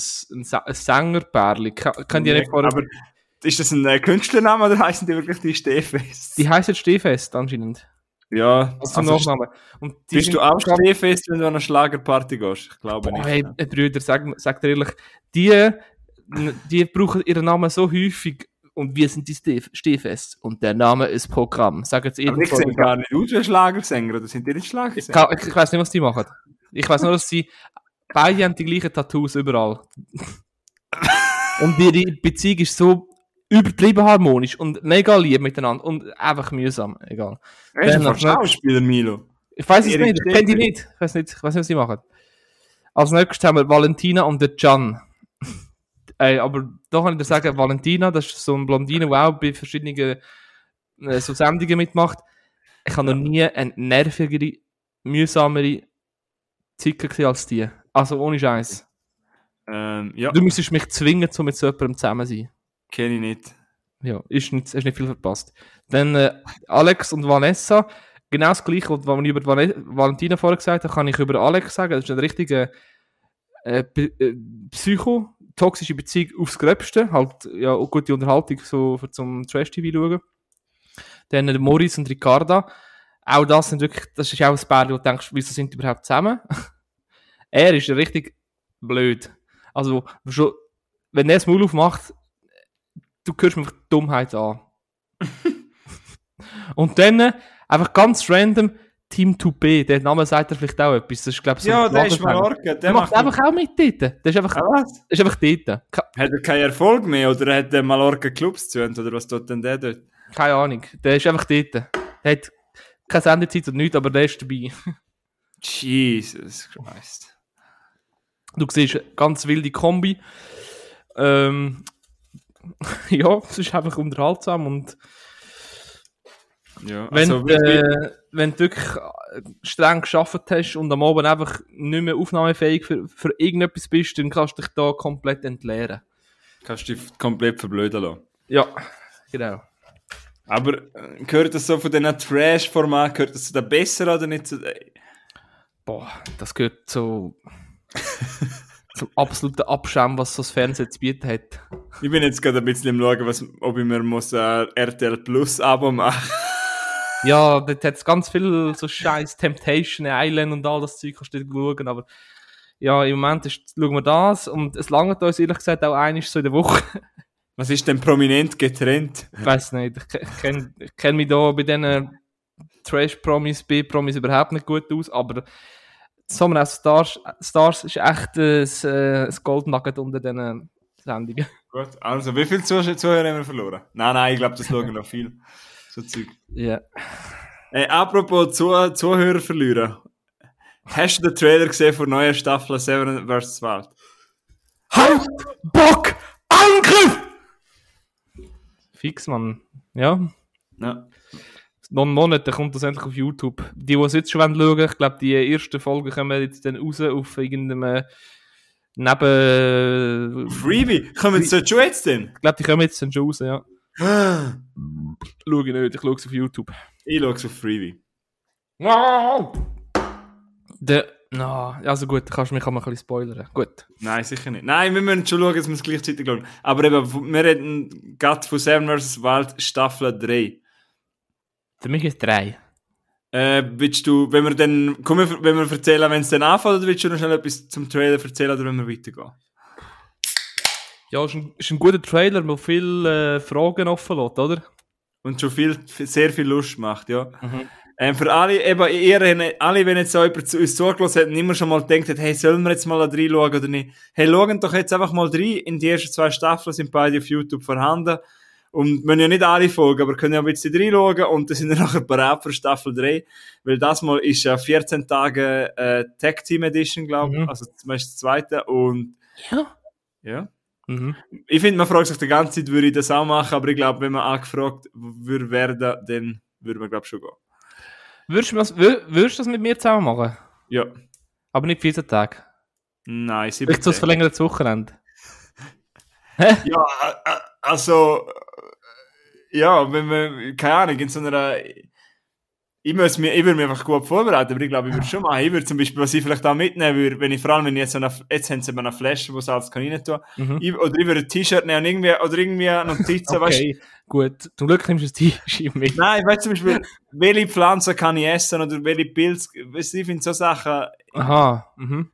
ein Sängerpärli. Ka- Könnt ihr nicht vorher. Aber ist das ein äh, Künstlername oder heißen die wirklich die Stehfest? Die heißen Stehfest anscheinend. ja, Das ist der also, Nachname. Und bist du auch Stehfest, wenn du an eine Schlagerparty gehst? Ich glaube Boah, nicht. hey, äh, Brüder, sag, sag dir ehrlich, die, die brauchen ihren Namen so häufig. Und wir sind die Steh Stehfest. Und der Name ist Programm. Sagen sie Aber ich sehe gar nicht aus wie Schlagersänger, oder sind die nicht Ich, Schlagersänger? kann- ich weiß nicht, was die machen. Ich weiß nur, dass sie beide haben die gleichen Tattoos überall. und ihre Beziehung ist so übertrieben harmonisch und mega lieb miteinander und einfach mühsam. Egal. Er ist ein Schauspieler, Milo. Ich weiß es nicht, ich kenne die nicht. Ich weiß nicht, ich weiß nicht, was sie machen. Als nächstes haben wir Valentina und der Can. Ey, aber da kann ich dir sagen, Valentina, das ist so ein Blondine, die auch bei verschiedenen äh, so Sendungen mitmacht. Ich habe noch nie eine nervigere, mühsamere Zicke gesehen als die. Also ohne Scheiß. Ähm, ja, Du müsstest mich zwingen, um mit so jemandem zusammen zu sein. kenne ich nicht. Ja, ist nicht, hast nicht viel verpasst. Dann äh, Alex und Vanessa. Genau das Gleiche, was ich über Vane- Valentina vorher gesagt habe, kann ich über Alex sagen. Das ist eine richtige äh, äh, Psycho, toxische Beziehung aufs Gröbste. Halt, ja, auch gute Unterhaltung so für zum Trash-TV schauen. Dann äh, Moritz und Ricarda. Auch das sind wirklich, das ist auch ein Paar, wo du denkst, wieso sind die überhaupt zusammen? er ist richtig blöd. Also, schon, wenn er das Maul aufmacht, du hörst mir einfach die Dummheit an. Und dann äh, einfach ganz random Team 2B, der Name sagt dir vielleicht auch etwas. Das ist, glaube ich, so ja, der ist. Mallorca. Der Der macht macht einfach auch mit dort. Der ist einfach, Ah, was? der ist einfach dort. Hat er keinen Erfolg mehr oder hat der Mallorca Clubs zu oder was tut denn der dort? Keine Ahnung. Der ist einfach dort. Der hat keine Sendezeit und nichts, aber der ist dabei. Jesus Christ. Du siehst ganz wilde Kombi. Ähm, ja, es ist einfach unterhaltsam und Ja, Wenn, also, du, äh, wenn du wirklich äh, streng geschafft hast und am Abend einfach nicht mehr aufnahmefähig für, für irgendetwas bist, dann kannst du dich da komplett entleeren. Kannst du dich komplett verblöden lassen. Ja, genau. Aber äh, gehört das so von diesen Trash-Formaten, gehört das zu den besseren oder nicht zu den... Boah, das gehört so zum absoluten Abschaum, was so das Fernsehen zu bieten hat. Ich bin jetzt gerade ein bisschen im Schauen, was, ob ich mir muss ein RTL Plus Abo machen Ja, dort hat es ganz viel so scheiß Temptation Island und all das Zeug kannst du schauen, aber ja, im Moment ist, schauen wir das und es langt uns ehrlich gesagt auch einiges so in der Woche. Was ist denn prominent getrennt? Ich weiß nicht, ich, ke- ich kenne kenn mich da bei diesen Trash-Promis, B-Promis überhaupt nicht gut aus, aber Summer of Stars, Stars ist echt ein, äh, ein Goldnugget unter diesen Sendungen. Gut, also wie viele Zuh Zuhörer haben wir verloren? Nein, nein, ich glaube, das schauen noch viel. So Zeug. Ja. Äh, apropos Zuh Zuhörer verlieren. Hast du den Trailer gesehen von neuer Staffel Seven vs. Wild? Halt! Bock! Angriff! Fix, Mann. Ja. Ja. Noch einen Monat, dann kommt das endlich auf YouTube. Die, die es jetzt schon schauen wollen, ich glaube, die ersten Folgen kommen jetzt dann raus auf irgendeinem äh, Neben... Freebie, kommen sie schon jetzt denn? Ich glaube, die kommen jetzt dann schon raus, ja. Schau ich nicht, ich schaue es auf YouTube. Ich schaue es auf Freebie. Der... No, also gut, kannst du mich auch mal ein bisschen spoilern. Gut. Nein, sicher nicht. Nein, wir müssen schon schauen, dass wir es gleichzeitig schauen. Aber eben, wir reden gerade von Seven vs. Wild Staffel 3. Für mich ist drei. Äh, willst du, wenn wir dann, komm, wir- wenn wir erzählen, wenn es dann anfängt, oder willst du noch schnell etwas zum Trailer erzählen, oder wenn wir weitergehen? Ja, ist ein, ist ein guter Trailer, der viele äh, Fragen offen lässt, oder? Und schon viel, sehr viel Lust macht, ja. Mhm. Ähm, für alle, eben, ihr, alle, wenn jetzt so jemand zu uns zugelassen hat und immer schon mal gedacht hat, hey, sollen wir jetzt mal da reinschauen oder nicht? Hey, schauen doch jetzt einfach mal rein. In die ersten zwei Staffeln sind beide auf YouTube vorhanden. Und wir müssen ja nicht alle folgen, aber können ja ein bisschen reinschauen und dann sind wir nachher bereit für Staffel 3. Weil das mal ist ja 14 Tage äh, Tag Team Edition, glaube ich. Mhm. Also zum Beispiel das zweite. Und Ja. ja. Mhm. Ich finde, man fragt sich die ganze Zeit, würde ich das auch machen, aber ich glaube, wenn man angefragt würde werden, dann würde man, glaube ich, schon gehen. Würdest du, das, wür- würdest du das mit mir zusammen machen? Ja. Aber nicht 14 Tage. Nein, sieben Vielleicht so ein verlängertes Wochenende. Ja, äh, äh, also, äh, ja, wenn man, keine Ahnung, in so einer, ich, muss mir, ich würde mich einfach gut vorbereiten, aber ich glaube, ich würde schon machen. Ich würde zum Beispiel, was ich vielleicht auch mitnehmen würde, wenn ich vor allem, wenn ich jetzt so eine, jetzt haben sie eben eine Flasche, wo alles kann rein tun, Mhm. ich, oder ich würde ein T-Shirt nehmen und irgendwie, oder irgendwie Notizen, weißt du. Okay, gut. Zum Glück nimmst du das T-Shirt mit. Nein, weißt du zum Beispiel, welche Pflanzen kann ich essen oder welche Pilze, weißt du, ich finde so Sachen, Aha. Mhm.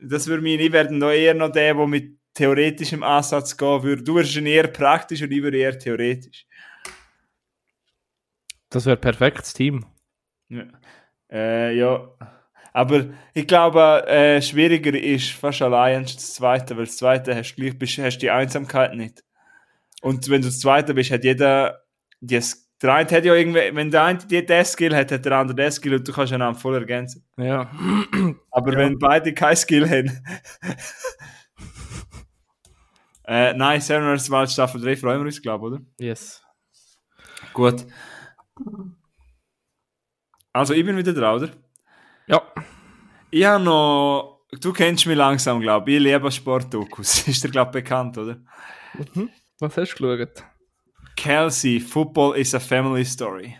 das würde mich, ich werde noch eher noch der, der mit theoretischem Ansatz gehen würde. Du wirst eher praktisch und ich würde eher theoretisch. Das wäre perfektes Team. Ja. Äh, ja. Aber ich glaube, äh, schwieriger ist fast allein das zweite, weil das zweite hast du gleich, bist, hast die Einsamkeit nicht. Und wenn du das zweite bist, hat jeder, das, der eine hat ja irgendwie, wenn der eine die, den Skill hat, hat der andere den Skill und du kannst einander voll ergänzen. Ja. Aber Ja. wenn beide kein Skill haben. äh, nein, Seven vs. Wild Staffel 3 freuen wir uns, glaube ich, oder? Yes. Gut. Also, ich bin wieder dran, oder? Ja. Ich habe noch. Du kennst mich langsam, glaube ich. Ich liebe Sportdokus. Ist dir, glaube ich, bekannt, oder? Mhm. Was hast du geschaut? Kelsey, Football is a Family Story.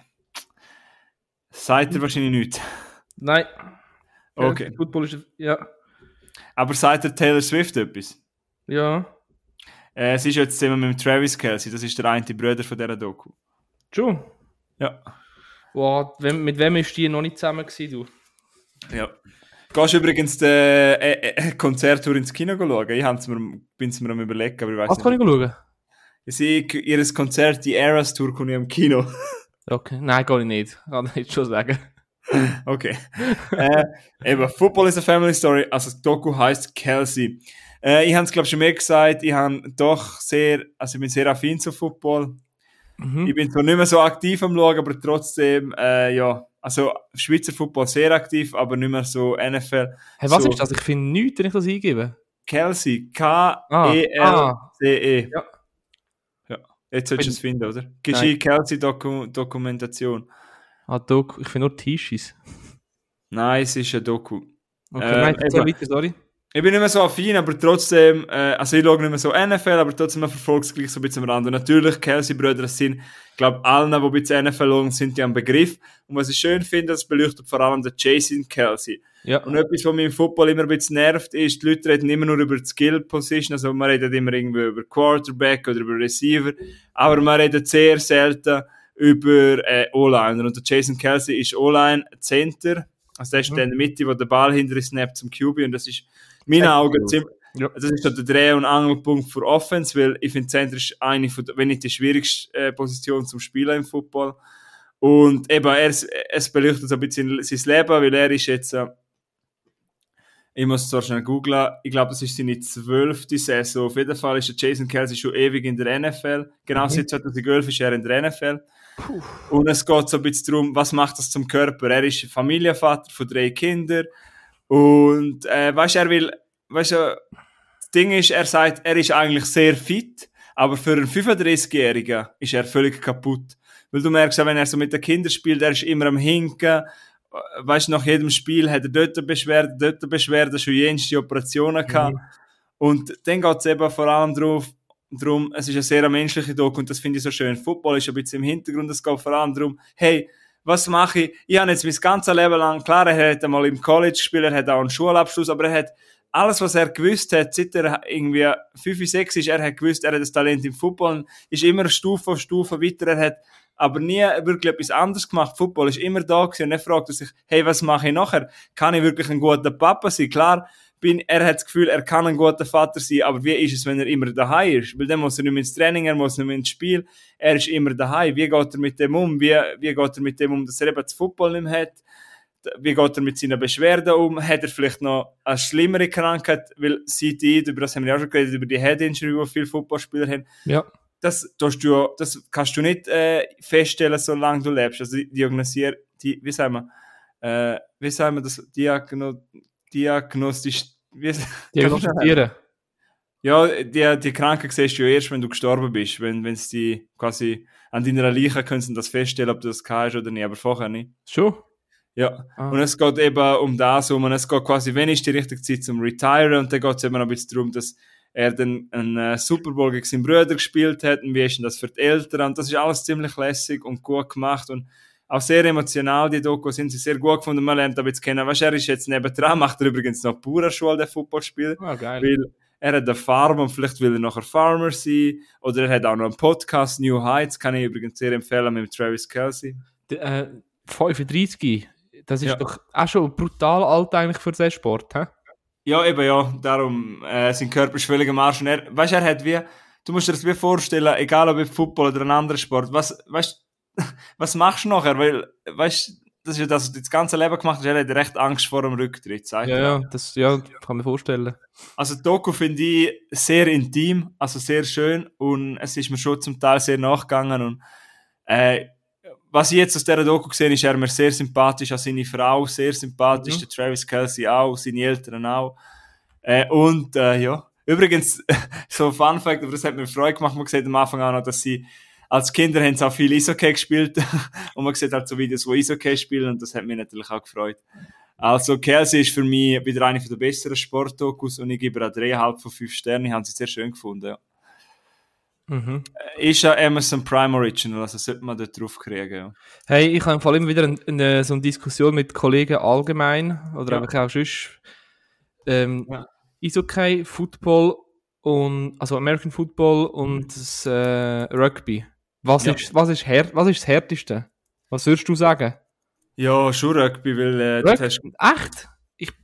Seid ihr wahrscheinlich nicht. Nein. Okay. Football ist. Ja. Aber seid ihr Taylor Swift etwas? Ja. Äh, es ist jetzt zusammen mit Travis Kelsey. Das ist der eine Bruder von dieser Doku. Schon. Ja. Wow, mit wem ist die noch nicht zusammen gewesen, du? Ja. Gehst du übrigens die äh, äh, Konzerttour ins Kino schauen? Ich mir, bin's mir am überlegen, aber ich weiß Was kann ich schauen? Ich sehe ihr Konzert, die Eras Tour, kommt ja im Kino. Okay. Nein, kann ich nicht. Kann ich schon sagen. Okay. äh, eben, Football is a Family Story. Also, das Doku heißt Kelsey. Äh, ich habe es, glaube ich, schon mehr gesagt. Ich habe doch sehr, also ich bin sehr affin zu Football. Mhm. Ich bin zwar nicht mehr so aktiv am Schauen, aber trotzdem, äh, ja, also Schweizer Football sehr aktiv, aber nicht mehr so NFL. Hey, was so- ist das? Ich finde nichts, wenn ich das eingebe. Kelsey, Ah, K-E-L-C-E. Ja. Ja. Jetzt solltest du es finden, oder? Geschieht Kelsey Doku Dokumentation. Ah, Doku. Ich finde nur T-Shirts. Nein, es ist ein Doku. Okay, Äh, nein, eben. weiter, sorry. Ich bin nicht mehr so affin, aber trotzdem, äh, also ich schaue nicht mehr so NFL, aber trotzdem verfolge es gleich so ein bisschen am Rand. Und natürlich, Kelsey-Brüder, sind, ich glaube, allen, die ein bisschen NFL schauen, sind die am Begriff. Und was ich schön finde, das beleuchtet vor allem der Jason Kelsey. Ja. Und etwas, was mich im Football immer ein bisschen nervt, ist, die Leute reden immer nur über die Skill-Position, also man redet immer irgendwie über Quarterback oder über Receiver, aber man redet sehr selten über äh, O-Liner. Und der Jason Kelsey ist O-Line Center, also der ist Mhm. in der Mitte, wo der Ball hinter snappt zum QB und das ist meinen Ja. Augen ziemlich, Ja. das ist der Dreh- und Angelpunkt für Offense, weil ich finde, Center ist eine von, der- wenn nicht die schwierigste äh, Position zum Spielen im Football. Und eben, er, es beleuchtet so ein bisschen sein Leben, weil er ist jetzt, äh, ich muss zwar schnell googlen, ich glaube, das ist seine zwölfte Saison. Auf jeden Fall ist der Jason Kelsey schon ewig in der NFL. Genau Mhm. seit 2011 ist er in der NFL. Und es geht so ein bisschen darum, was macht das zum Körper? Er ist Familienvater von drei Kindern. Und, äh, weißt er will, weißt du, das Ding ist, er sagt, er ist eigentlich sehr fit, aber für einen 35-Jährigen ist er völlig kaputt. Weil du merkst wenn er so mit den Kindern spielt, er ist immer am Hinken. Weißt du, nach jedem Spiel hat er dort eine Beschwerde, dort eine Beschwerde, schon jenste Operationen gehabt. Und dann geht es eben vor allem drauf, darum, es ist eine sehr menschliche Doku und das finde ich so schön. Football ist ein bisschen im Hintergrund, es geht vor allem darum, hey, was mache ich? Ich habe jetzt mein ganzes Leben lang, klar, er hat einmal im College gespielt, er hat auch einen Schulabschluss, aber er hat alles, was er gewusst hat, seit er irgendwie 5, 6 ist, er hat gewusst, er hat das Talent im Football, ist immer Stufe auf Stufe weiter, er hat aber nie wirklich etwas anderes gemacht. Football ist immer da gewesen und er fragt sich, hey, was mache ich nachher? Kann ich wirklich ein guter Papa sein? Klar, bin, er hat das Gefühl, er kann ein guter Vater sein, aber wie ist es, wenn er immer daheim ist? Weil dann muss er nicht mehr ins Training, er muss nicht mehr ins Spiel, er ist immer daheim. Wie geht er mit dem um? Wie, wie geht er mit dem um, dass er eben das Football nicht mehr hat? Wie geht er mit seinen Beschwerden um? Hat er vielleicht noch eine schlimmere Krankheit? Weil CTI, über das haben wir ja auch schon geredet, über die Head Injury, wo viele Footballspieler haben. Ja. Das, du, das kannst du nicht äh, feststellen, solange du lebst. Also die diagnosier, die, wie sagen wir, äh, wie sagen wir das, Diagno, diagnostisch, wie, Diagnostizieren. ja, die, die Krankheit siehst du ja erst, wenn du gestorben bist. Wenn es die quasi an deiner Leiche können sie das feststellen, ob du das hast oder nicht, aber vorher nicht. Schon? Ja. Ah. Und es geht eben um das um, und es geht quasi, wenn ist die richtige Zeit zum Retiren, und dann geht es eben noch ein bisschen darum, dass er dann einen äh, Super Bowl gegen seinen Bruder gespielt hat, und wie ist denn das für die Eltern, und das ist alles ziemlich lässig und gut gemacht, und auch sehr emotional, die Doku sind sie sehr gut gefunden, man lernt aber jetzt kennen, du, er ist jetzt nebendran, macht er übrigens noch pure Schule, der Footballspiel, Ah, geil. weil er hat eine Farm und vielleicht will er nachher Farmer sein, oder er hat auch noch einen Podcast, New Heights, kann ich übrigens sehr empfehlen, mit Travis Kelsey. D- äh, 35, das ist Ja. doch auch schon brutal alt eigentlich für diesen Sport, hä? Ja, eben ja, darum, äh, sein Körper ist völlig am Arsch. Und er, weißt, er hat wie, du musst dir das wie vorstellen, egal ob im Football oder ein anderer Sport, was, weißt, was machst du nachher? Weil, weißt, das ist ja das, was du das ganze Leben gemacht hast, er hat recht Angst vor dem Rücktritt, sag ich Ja, ja, das ja, kann man vorstellen. Also, Doku finde ich sehr intim, also sehr schön und es ist mir schon zum Teil sehr nachgegangen und, äh, was ich jetzt aus dieser Doku gesehen ist, er mir sehr sympathisch, auch seine Frau sehr sympathisch, Mhm. der Travis Kelsey auch, seine Eltern auch. Äh, und äh, ja, übrigens, so ein Fun Fact, aber das hat mir Freude gemacht, man sieht am Anfang auch noch, dass sie als Kinder haben sie auch viel Eishockey gespielt und man sieht halt so Videos, wo Eishockey spielen und das hat mich natürlich auch gefreut. Also Kelsey ist für mich wieder eine der besseren Sportdokus und ich gebe ihr auch 3,5 von 5 Sternen, ich habe sie sehr schön gefunden. Ja. Mhm. Ist ja Amazon Prime Original, also sollte man dort drauf kriegen. Ja. Hey, ich habe vor allem wieder eine, eine, so eine Diskussion mit Kollegen allgemein oder Ja. einfach auch sonst. Ähm, Ja. Eishockey, Football und also American Football und das, äh, Rugby. Was, Ja. ist, was, ist her was ist das härteste? Was würdest du sagen? Ja, schon Rugby, weil äh, dort hast Rugby? Echt?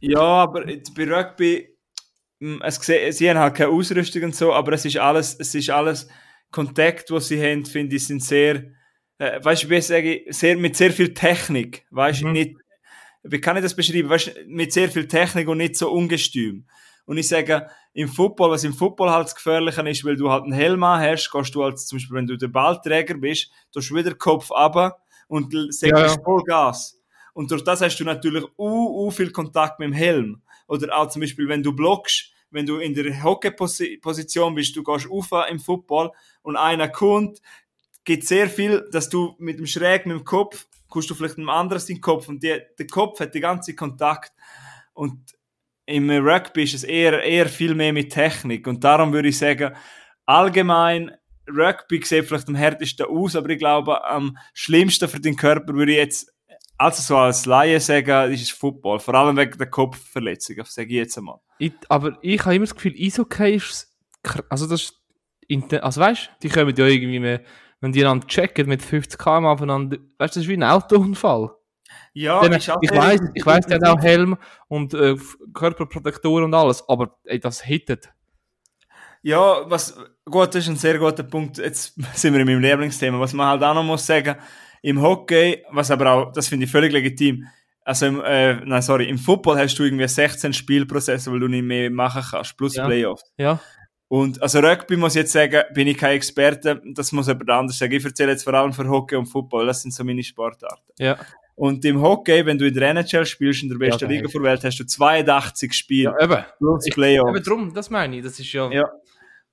Ja, aber bei Rugby, mh, es, sie haben halt keine Ausrüstung und so, aber es ist alles, es ist alles Kontakt, was sie haben, finde ich, sind sehr, äh, weißt du, wie sage ich, sehr, mit sehr viel Technik, weißt du, Mhm. nicht, wie kann ich das beschreiben, weißt mit sehr viel Technik und nicht so ungestüm. Und ich sage, im Football, was im Football halt das Gefährliche ist, weil du halt einen Helm hast, gehst du als, zum Beispiel, wenn du der Ballträger bist, du hast wieder den Kopf runter und sagst Ja, voll Gas. Und durch das hast du natürlich u, u viel Kontakt mit dem Helm. Oder auch zum Beispiel, wenn du blockst, wenn du in der Hockey-Position bist, du gehst auf im Football und einer kommt, geht sehr viel, dass du mit dem Schräg mit dem Kopf, kommst du vielleicht einem anderen seinen Kopf und die, der Kopf hat den ganzen Kontakt. Und im Rugby ist es eher, eher viel mehr mit Technik. Und darum würde ich sagen, allgemein, Rugby sieht vielleicht am härtesten aus, aber ich glaube, am schlimmsten für den Körper würde ich jetzt, also so als Laie sagen, ist es Football. Vor allem wegen der Kopfverletzung, sage ich jetzt einmal. Ich, aber ich habe immer das Gefühl, Eishockey ist, also das ist, also weißt du, die kommen ja irgendwie mehr, wenn die einander checken mit 50 km aufeinander, weißt du, das ist wie ein Autounfall. Ja, ich sehr- weiß, ich weiß, der hat auch Helm und äh, Körperprotektoren und alles, aber ey, das hittet. Ja, was, gut, das ist ein sehr guter Punkt. Jetzt sind wir in meinem Lieblingsthema. Was man halt auch noch muss sagen, im Hockey, was aber auch, das finde ich völlig legitim. Also, im, äh, nein, sorry, im Football hast du irgendwie 16 Spielprozesse, weil du nicht mehr machen kannst, plus Ja. Playoffs. Ja, Und, also Rugby muss ich jetzt sagen, bin ich kein Experte, das muss jemand anders sagen. Ich erzähle jetzt vor allem für Hockey und Football, das sind so meine Sportarten. ja. Und im Hockey, wenn du in der NHL spielst, in der besten da Liga der Welt, hast du 82 Spiele, Ja, eben. plus Playoffs. Eben drum, das meine ich, das ist ja, Ja.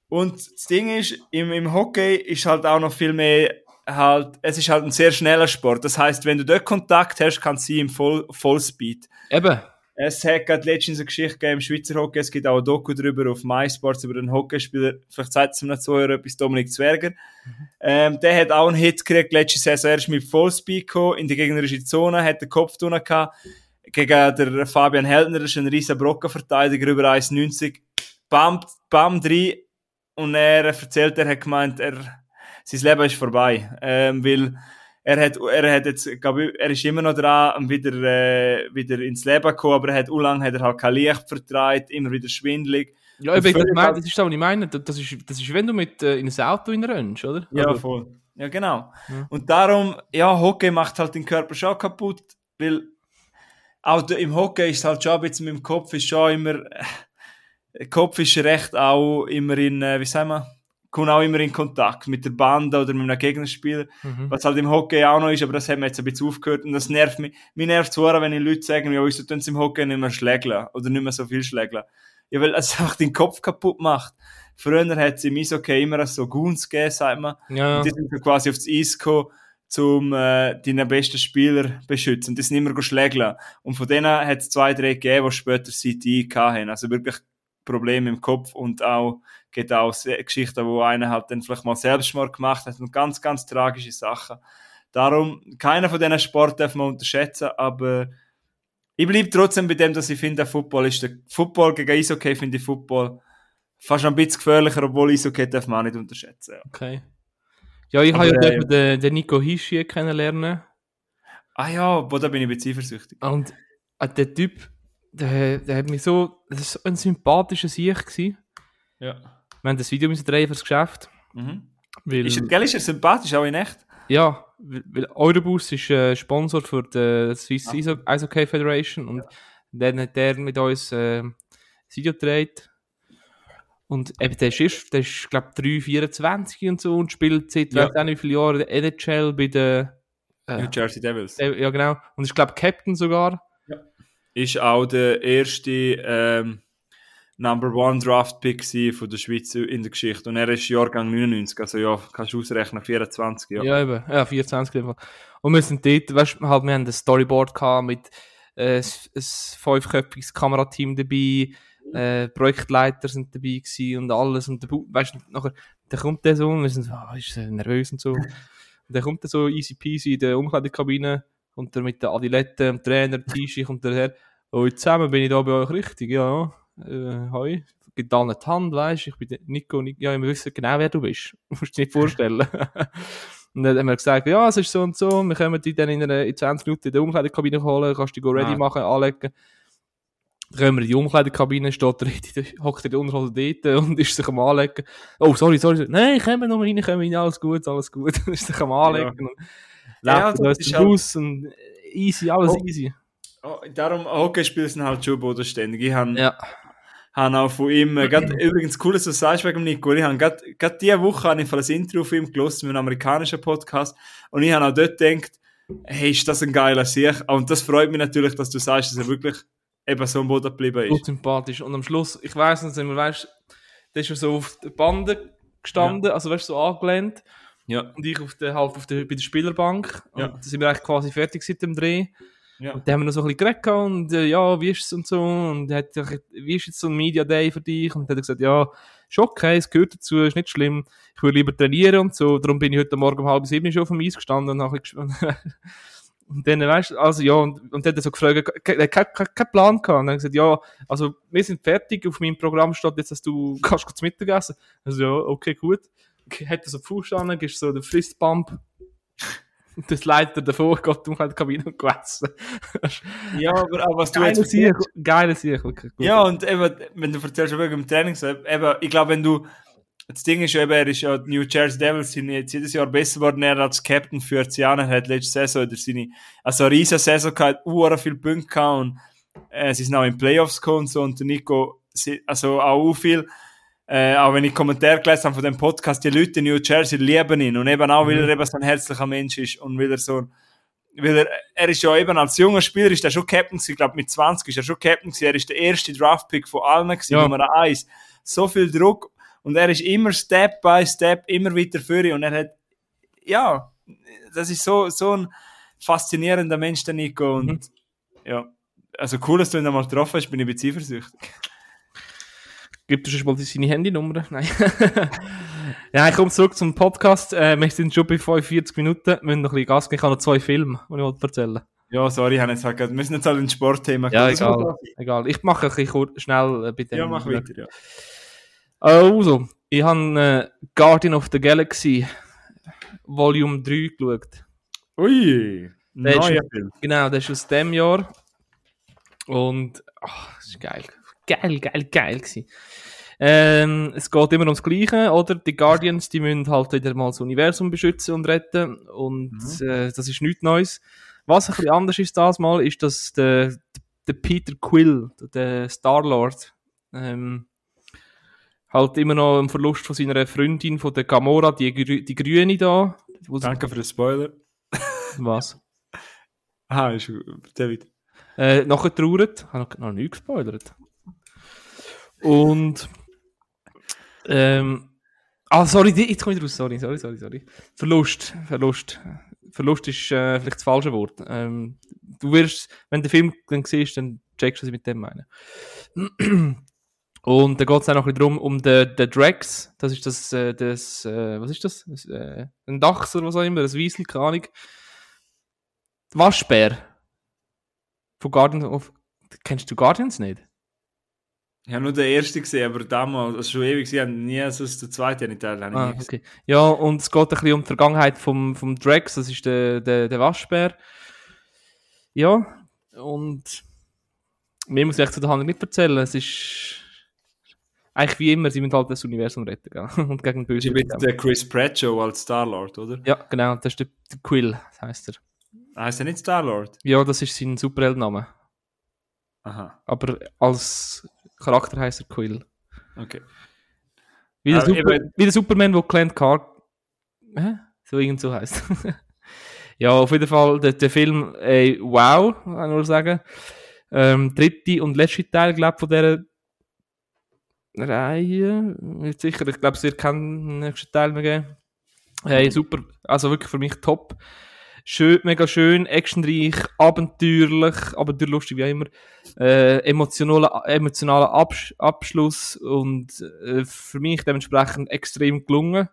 Und das Ding ist, im, im Hockey ist halt auch noch viel mehr halt, es ist halt ein sehr schneller Sport. Das heißt, wenn du dort Kontakt hast, kann sie im Voll, Vollspeed. eben. Es hat gerade letztens eine Geschichte gegeben im Schweizer Hockey, es gibt auch ein Doku drüber auf MySports über den Hockeyspieler, vielleicht sagt es ihm nicht so etwas, Dominik Zwerger. Ähm, der hat auch einen Hit gekriegt letzte Saison, er ist mit Vollspeed gekommen, in die gegnerische Zone, hat den Kopf drunter gehabt, gegen der Fabian Heldner, das ist ein riesen Brockenverteidiger, über 1,90, bam, bam, rein, und er erzählt, er hat gemeint, er, sein Leben ist vorbei, ähm, weil er hat, er hat jetzt, glaub ich, er ist immer noch dran, um wieder, äh, wieder ins Leben zu kommen, aber er hat, u lang hat er halt kein Licht vertreibt, immer wieder schwindelig. Ja, das, völlig meine, das ist das, was ich meine. Das ist, das ist wenn du mit äh, in ein Auto rennst, oder? Ja, Also, voll. Ja, genau. Ja. Und darum, ja, Hockey macht halt den Körper schon kaputt, weil auch im Hockey ist halt schon ein bisschen mit dem Kopf ist schon immer, äh, Kopf ist recht auch immer in, äh, wie sagen wir, kommt auch immer in Kontakt mit der Bande oder mit einem Gegnerspieler. mhm. Was halt im Hockey auch noch ist, aber das haben wir jetzt ein bisschen aufgehört und das nervt mich. Mir nervt es wenn die Leute sagen, ja, wieso tun sie im Hockey nicht mehr schlägeln oder nicht mehr so viel schlägeln. Ja, weil es einfach den Kopf kaputt macht. Früher hat es im Eishockey immer so Guns gegeben, sagt man. Ja, Und die sind quasi aufs Eis gekommen, um äh, deine besten Spieler zu beschützen. Die sind immer schlägeln. Und von denen hat es zwei, drei gegeben, die später CTI hatten. Also wirklich Probleme im Kopf und auch geht auch Geschichten, wo einer halt dann vielleicht mal Selbstmord gemacht hat und ganz, ganz tragische Sachen. Darum, keiner von diesen Sport darf man unterschätzen, aber ich bleibe trotzdem bei dem, dass ich finde, der Football ist der Football gegen Eishockey finde ich Football fast ein bisschen gefährlicher, obwohl Eishockey darf man auch nicht unterschätzen. Ja. okay. Ja, ich habe ja äh, den, den Nico Hischi kennenlernen. Ah ja, boah, da bin ich ein bisschen eifersüchtig. Und äh, der Typ, der, der hat mich so, das so ein sympathischer Sieg gewesen. Ja. Wir haben das Video müssen drehen fürs Geschäft. Mhm. Weil, Ist, er- ist er sympathisch, auch in echt? ja, weil, weil Eurobus ist äh, Sponsor für die Swiss Ah. Iso- Eishockey Federation und dann hat der mit uns äh, das Video gedreht. Und eben, der ist, der ist glaube ich, 3,24 und so und spielt seit, Ja. weiß auch nicht wie viele Jahren, der NHL bei den, äh, New Jersey Devils. äh, ja genau, und ist glaube Captain sogar. Ist auch der erste ähm, Number One Draft Pick von der Schweiz in der Geschichte. Und er ist Jahrgang 99, also ja, kannst du ausrechnen, 24, ja. Ja, eben. Ja, 24 in. Und wir sind dort, weißt du, halt, wir haben ein Storyboard gehabt mit äh, ein fünfköpfiges Kamerateam dabei, äh, Projektleiter sind dabei gewesen und alles. Und der, weißt du, nachher, dann kommt der so und wir sind so, ah, ist er nervös und so. und dann kommt er so easy peasy in der Umkleidekabine und der mit der Adilette, dem Trainer, Tischi, kommt der her. Oh, zusammen bin ich da bei euch richtig, ja. Äh, hoi. Gibt da nicht die Hand, weißt du, ich bin Nico, Nico, ja, wir wissen genau, wer du bist. Du musst dir nicht vorstellen. und dann haben wir gesagt, ja, es ist so und so, wir können dich dann in, einer, in 20 Minuten in der Umkleidekabine holen, kannst dich go ready Ah. machen, anlegen. Dann kommen wir in die Umkleidekabine, steht er, hockt er in der Unterhose dort und ist sich am Anlegen. Oh, sorry, sorry. Nein, kommen noch mal rein, kommen rein, alles gut, alles gut. ist sich am Anlegen. Und Ja, läuft das aus ist dem Bus und easy, alles Oh. easy. Oh, darum, Hockeyspieler sind halt schon bodenständig. Ich habe Ja. Han auch von ihm, äh, grad, übrigens cool, dass du sagst wegen dem Nico, ich habe gerade diese Woche habe ich ein Interview von ihm gelesen mit einem amerikanischen Podcast und ich habe auch dort gedacht, hey, ist das ein geiler Sieg? Und das freut mich natürlich, dass du sagst, dass er wirklich eben so am Boden geblieben Gut ist. sympathisch. Und am Schluss, ich weiss nicht, wenn man weißt, der ist ja so auf der Bande gestanden, also weißt du, so angelehnt. Ja. Und ich auf der, halt auf der, bei der Spielerbank. Und Ja. da sind wir eigentlich quasi fertig seit dem Dreh. Ja. Und dann haben wir noch so ein bisschen geredet und äh, ja, wie ist es und so und hat wie ist jetzt so ein Media Day für dich und dann hat er gesagt, ja, ist okay, es gehört dazu, ist nicht schlimm, ich würde lieber trainieren und so, darum bin ich heute Morgen um halb sieben schon auf dem Eis gestanden und habe Und dann, weißt du, also ja, und, und dann hat er so gefragt, er keinen kein, Plan gehabt. Und dann gesagt, ja, also wir sind fertig, auf meinem Programm steht jetzt, dass du kannst kurz Mittagessen. Also ja, okay, gut. Hat er so die Fuß an, gibst so den Fristbump. Das leitet er davor, geht um die Kabine und gegessen. Ja, aber, aber was du Geile jetzt Sieg, geile Sieg, wirklich gut. Ja, und eben, wenn du erzählst wegen dem Training, so, eben, ich glaube, wenn du, das Ding ist ja eben, er ist ja, die New Jersey Devils sind jetzt jedes Jahr besser geworden, er als Captain für Ozeaner hat letzte Saison oder seine, also eine riesen Saison gehabt, uhr viele Punkte gehabt und, äh, sie sind auch in Playoffs gekommen und so, und der Nico, also auch viel, äh, auch wenn ich Kommentare gelesen habe von dem Podcast, die Leute in New Jersey lieben ihn und eben auch, weil er eben so ein herzlicher Mensch ist und weil er so, ein- weil er, er ist ja eben als junger Spieler, ist er schon Captain gewesen, ich glaube mit 20 ist er schon Captain gewesen, er ist der erste Draftpick von allen gewesen, Ja. Nummer eins. So viel Druck und er ist immer Step by Step immer weiter für und er hat, ja, das ist so, so ein faszinierender Mensch, der Nico und Mhm. ja, also cool, dass du ihn einmal getroffen hast, bin ich ein bisschen eifersüchtig. Gibt es schon mal seine Handynummer? Nein. ja, ich komme zurück zum Podcast. Äh, wir sind schon bei 45 Minuten. Wir müssen noch ein bisschen Gas geben. Ich habe noch zwei Filme, die ich wollte erzählen Ja, sorry, ich habe jetzt halt, wir müssen jetzt halt ins Sportthema Ja, egal. Egal. Ich mache ein bisschen schnell äh, bei dem. Ja, mach weiter, ja. Also, ich habe äh, Guardian of the Galaxy Volume 3 geschaut. Ui, Der neuer Film. Genau, das ist aus dem Jahr. Und ach, das ist geil. Geil, geil, geil gewesen. Ähm, es geht immer ums Gleiche, oder? Die Guardians, die müssen halt wieder mal das Universum beschützen und retten. Und äh, das ist nichts Neues. Was ein bisschen anders ist das mal, ist, dass der, der Peter Quill, der Star-Lord, ähm, halt immer noch im Verlust von seiner Freundin, von der Gamora, die, Grü- die Grüne da. Danke für den Spoiler. Was? Aha, ist gut. David. Äh, nachher trauert. Habe noch, noch nie gespoilert. Und. Ähm, ah, sorry, jetzt komme ich raus. Sorry, sorry, sorry, sorry. Verlust. Verlust. Verlust ist äh, vielleicht das falsche Wort. Ähm, du wirst, wenn du den Film dann siehst, dann checkst du, was ich mit dem meine. Und da geht es auch noch ein bisschen darum, um den, den Drax. Das ist das, äh, das äh, was ist das? das äh, ein Dachs oder was auch immer, ein Wiesel, keine Ahnung. Waschbär. Von Guardians of... Kennst du Guardians nicht? Ich habe nur den ersten gesehen, aber damals, also schon ewig, sie haben nie so den zweiten Teil habe ich Ah, okay. Ja, und es geht ein bisschen um die Vergangenheit vom, vom Drax, das ist der, der, der Waschbär. Ja, und mehr muss ich echt zu der Handlung nicht erzählen. Es ist eigentlich wie immer, sie müssen halt das Universum retten gell? und gegen Ist böse ein bisschen der Chris Pratt Show als Star-Lord, oder? Ja, genau, das ist der, der Quill, das heißt er. Heißt er nicht Star-Lord? Ja, das ist sein Superheldenname. Aha, Aber als Charakter heißt er Quill. okay. Wie der, Ah, Super, wie der Superman, wo Clint Car... Hä? So irgend so heisst. ja, auf jeden Fall, der, der Film, ey, wow, kann ich nur sagen. Ähm, dritte und letzte Teil, glaube von dieser Reihe. Nicht sicher, ich glaube, es wird keinen nächsten Teil mehr geben. Hey, super, also wirklich für mich top. Schön, mega schön, actionreich, abenteuerlich, abenteuerlustig wie auch immer. Äh, emotionaler, emotionaler Absch Abschluss und äh, für mich dementsprechend extrem gelungen.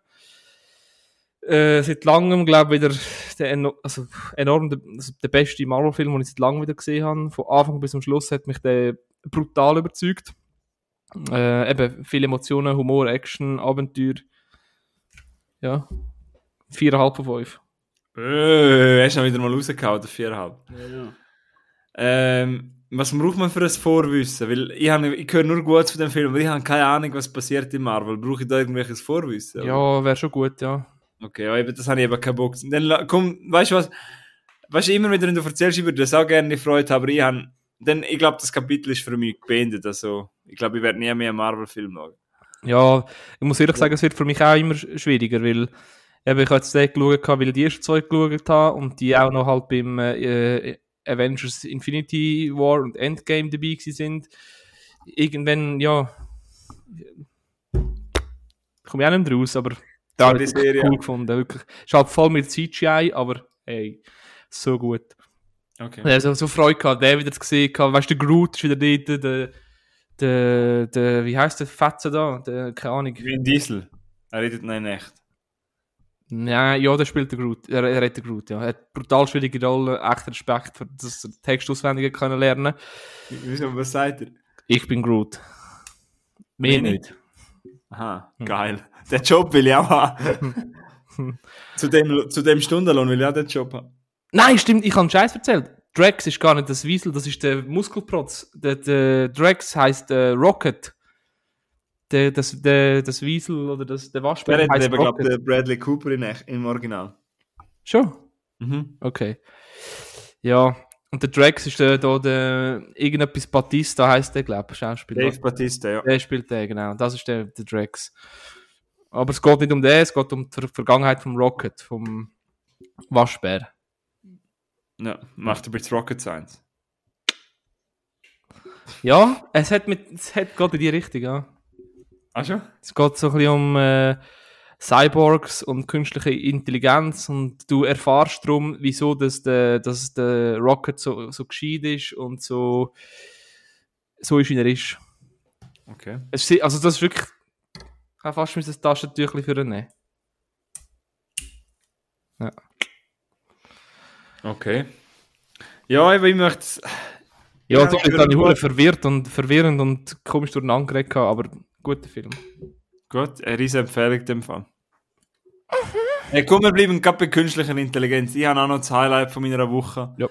Äh, seit langem, glaube ich, wieder der also, enorm der, also der beste Marvel-Film, den ich seit langem wieder gesehen habe. Von Anfang bis zum Schluss hat mich der brutal überzeugt. Äh, eben viele Emotionen, Humor, Action, Abenteuer. Ja. Viereinhalb von fünf. Äh, hast du noch wieder mal rausgehauen, der viereinhalb. Ähm, was braucht man für ein Vorwissen? Weil ich, ich höre nur gut von dem Film, aber ich habe keine Ahnung, was passiert in Marvel. Brauche ich da irgendwelches Vorwissen? oder? Ja, wäre schon gut, ja. Okay, ja, eben, das habe ich eben keinen Bock. Dann komm, weißt du was? Weißt du, immer wieder, wenn du erzählst, ich würde das auch gerne haben, aber ich habe, dann, ich glaube, das Kapitel ist für mich beendet. Also, ich glaube, ich werde nie mehr einen Marvel-Film schauen. Ja, ich muss ehrlich sagen, es wird für mich auch immer sch- schwieriger, weil eben, ich habe jetzt den geschaut, weil ich die ersten zwei geschaut habe und die auch noch halt beim äh, Avengers Infinity War und Endgame dabei sind. Irgendwann, ja, komme ich auch nicht mehr raus, aber da habe ich Serie. cool gefunden, wirklich. Ist halt voll mit CGI, aber hey, so gut. Okay. Er hat so, Freude gehabt, den wieder zu sehen. gehabt. Weißt du, der Groot ist wieder dort, der, der, der wie heißt der Fetzer da? Der, keine Ahnung. Vin Diesel. Er redet noch in echt. Ja, ja, der spielt den Groot. Er, er hat den Groot, ja. Er hat brutal schwierige Rolle, echt Respekt, für das Text auswendig können lernen. Wieso, was sagt er? Ich bin Groot. Mehr Mehr nicht. Aha, geil. Den Job will ich auch haben. zu, dem, zu dem Stundenlohn will ich auch den Job haben. Nein, stimmt, ich habe einen Scheiß erzählt. Drax ist gar nicht das Wiesel, das ist der Muskelprotz. Der, der Drax heißt äh, Rocket. Der, das, der, das Wiesel oder das, der Der Waschbär hat heißt eben, glaube ich, Bradley Cooper in im Original. Schon? Mhm. Okay. Ja, und der Drax ist der, da der irgendetwas Batista heißt der, glaube ich, Schauspieler. Dave Batista, ja. Der spielt den, genau. Das ist der, der Drax. Aber es geht nicht um den, es geht um die Ver- Vergangenheit vom Rocket, vom Waschbär. ja. Macht ein bisschen Rocket Science. Ja, es hat mit, es hat geht in die Richtung, ja. Ach schon? Es geht so ein bisschen um äh, Cyborgs und künstliche Intelligenz und du erfahrst darum, wieso das der, dass der Rocket so, so gescheit ist und so, so ist, wie er ist. Okay. Es, ist- also das ist wirklich, ich habe fast ein Taschentüchchen für ihn nehmen. Okay. Ja, aber ich möchte. Ja, Ja, bist aber dann verwirrt und verwirrend und komisch durcheinander geredet, aber guter Film. Gut, eine riesen Empfehlung in dem Fall. Hey, komm, wir bleiben gerade bei künstlicher Intelligenz. Ich habe auch noch das Highlight von meiner Woche. Ja.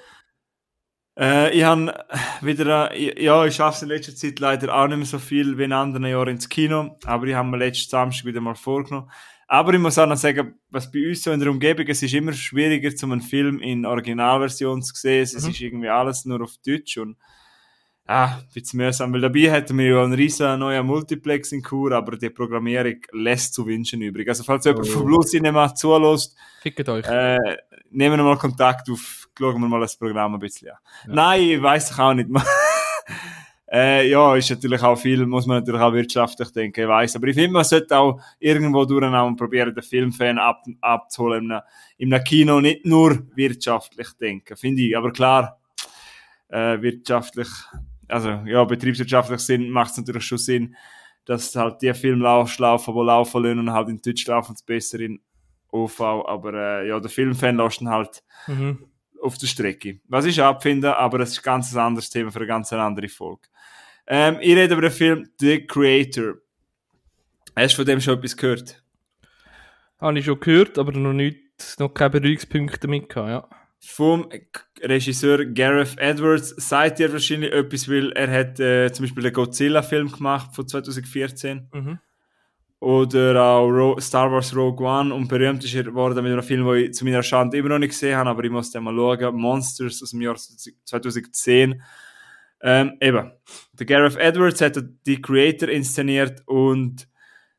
Äh, ich habe wieder, äh, ja, ich schaffe es in letzter Zeit leider auch nicht mehr so viel wie in anderen Jahren ins Kino, aber ich habe mir letzten Samstag wieder mal vorgenommen. Aber ich muss auch noch sagen, was bei uns so in der Umgebung, es ist immer schwieriger, zum einen Film in Originalversion zu sehen. Es Mhm. ist irgendwie alles nur auf Deutsch und Ah, ein bisschen mühsam, weil dabei hätten wir ja einen riesen neuen Multiplex in Kur, aber die Programmierung lässt zu wünschen übrig. Also falls jemand Oh. von Blue Cinema zulässt, Fickt euch. äh, nehmen wir mal Kontakt auf, schauen wir mal das Programm ein bisschen an. Ja. Nein, ich weiss ich auch nicht. äh, ja, ist natürlich auch viel, muss man natürlich auch wirtschaftlich denken, ich weiss. Aber ich finde, man sollte auch irgendwo durchnehmen und probieren, den Filmfan ab, abzuholen in einem, in einem Kino, nicht nur wirtschaftlich denken, finde ich. Aber klar, äh, wirtschaftlich, also ja, betriebswirtschaftlich Sinn macht es natürlich schon Sinn, dass halt die Filme laufen, laufen, die laufen lassen und halt in Deutsch laufen es besser in OV, aber äh, ja, der Filmfan lässt ihn halt Mhm. auf der Strecke. Was ich abfinde, aber das ist ein ganz anderes Thema für eine ganz andere Folge. Ähm, ich rede über den Film The Creator. Hast du von dem schon etwas gehört? Habe ich schon gehört, aber noch nicht, noch keine Berührungspunkte damit gehabt, ja. Vom Regisseur Gareth Edwards sagt ihr wahrscheinlich etwas, weil er hat äh, zum Beispiel den Godzilla-Film gemacht von 2014 Mhm. oder auch Ro Star Wars Rogue One und berühmt ist er geworden mit einem Film, den ich zu meiner Schande immer noch nicht gesehen habe, aber ich muss den mal schauen. Monsters aus dem Jahr 2010. Ähm, eben, der Gareth Edwards hat die Creator inszeniert und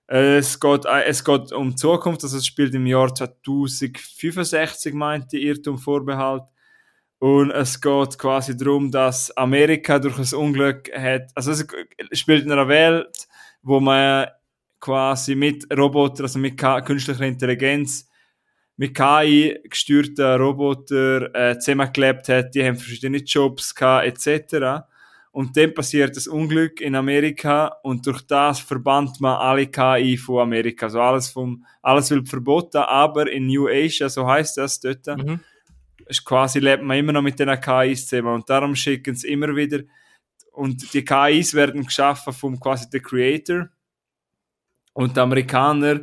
es, geht, äh, es geht um die Zukunft, also es spielt im Jahr 2065, meinte Irrtum Vorbehalt. Und es geht quasi darum, dass Amerika durch ein Unglück hat, also es spielt in einer Welt, wo man quasi mit Robotern, also mit künstlicher Intelligenz, mit KI gesteuerten Roboter äh, zusammengelebt hat, die haben verschiedene Jobs gehabt, etc. Und dann passiert das Unglück in Amerika und durch das verbannt man alle KI von Amerika. Also alles vom, alles wird verboten, aber in New Asia, so heißt das dort, Mhm. ist quasi lebt man immer noch mit den KIs zusammen und darum schicken sie immer wieder und die KIs werden geschaffen vom quasi der Creator und die Amerikaner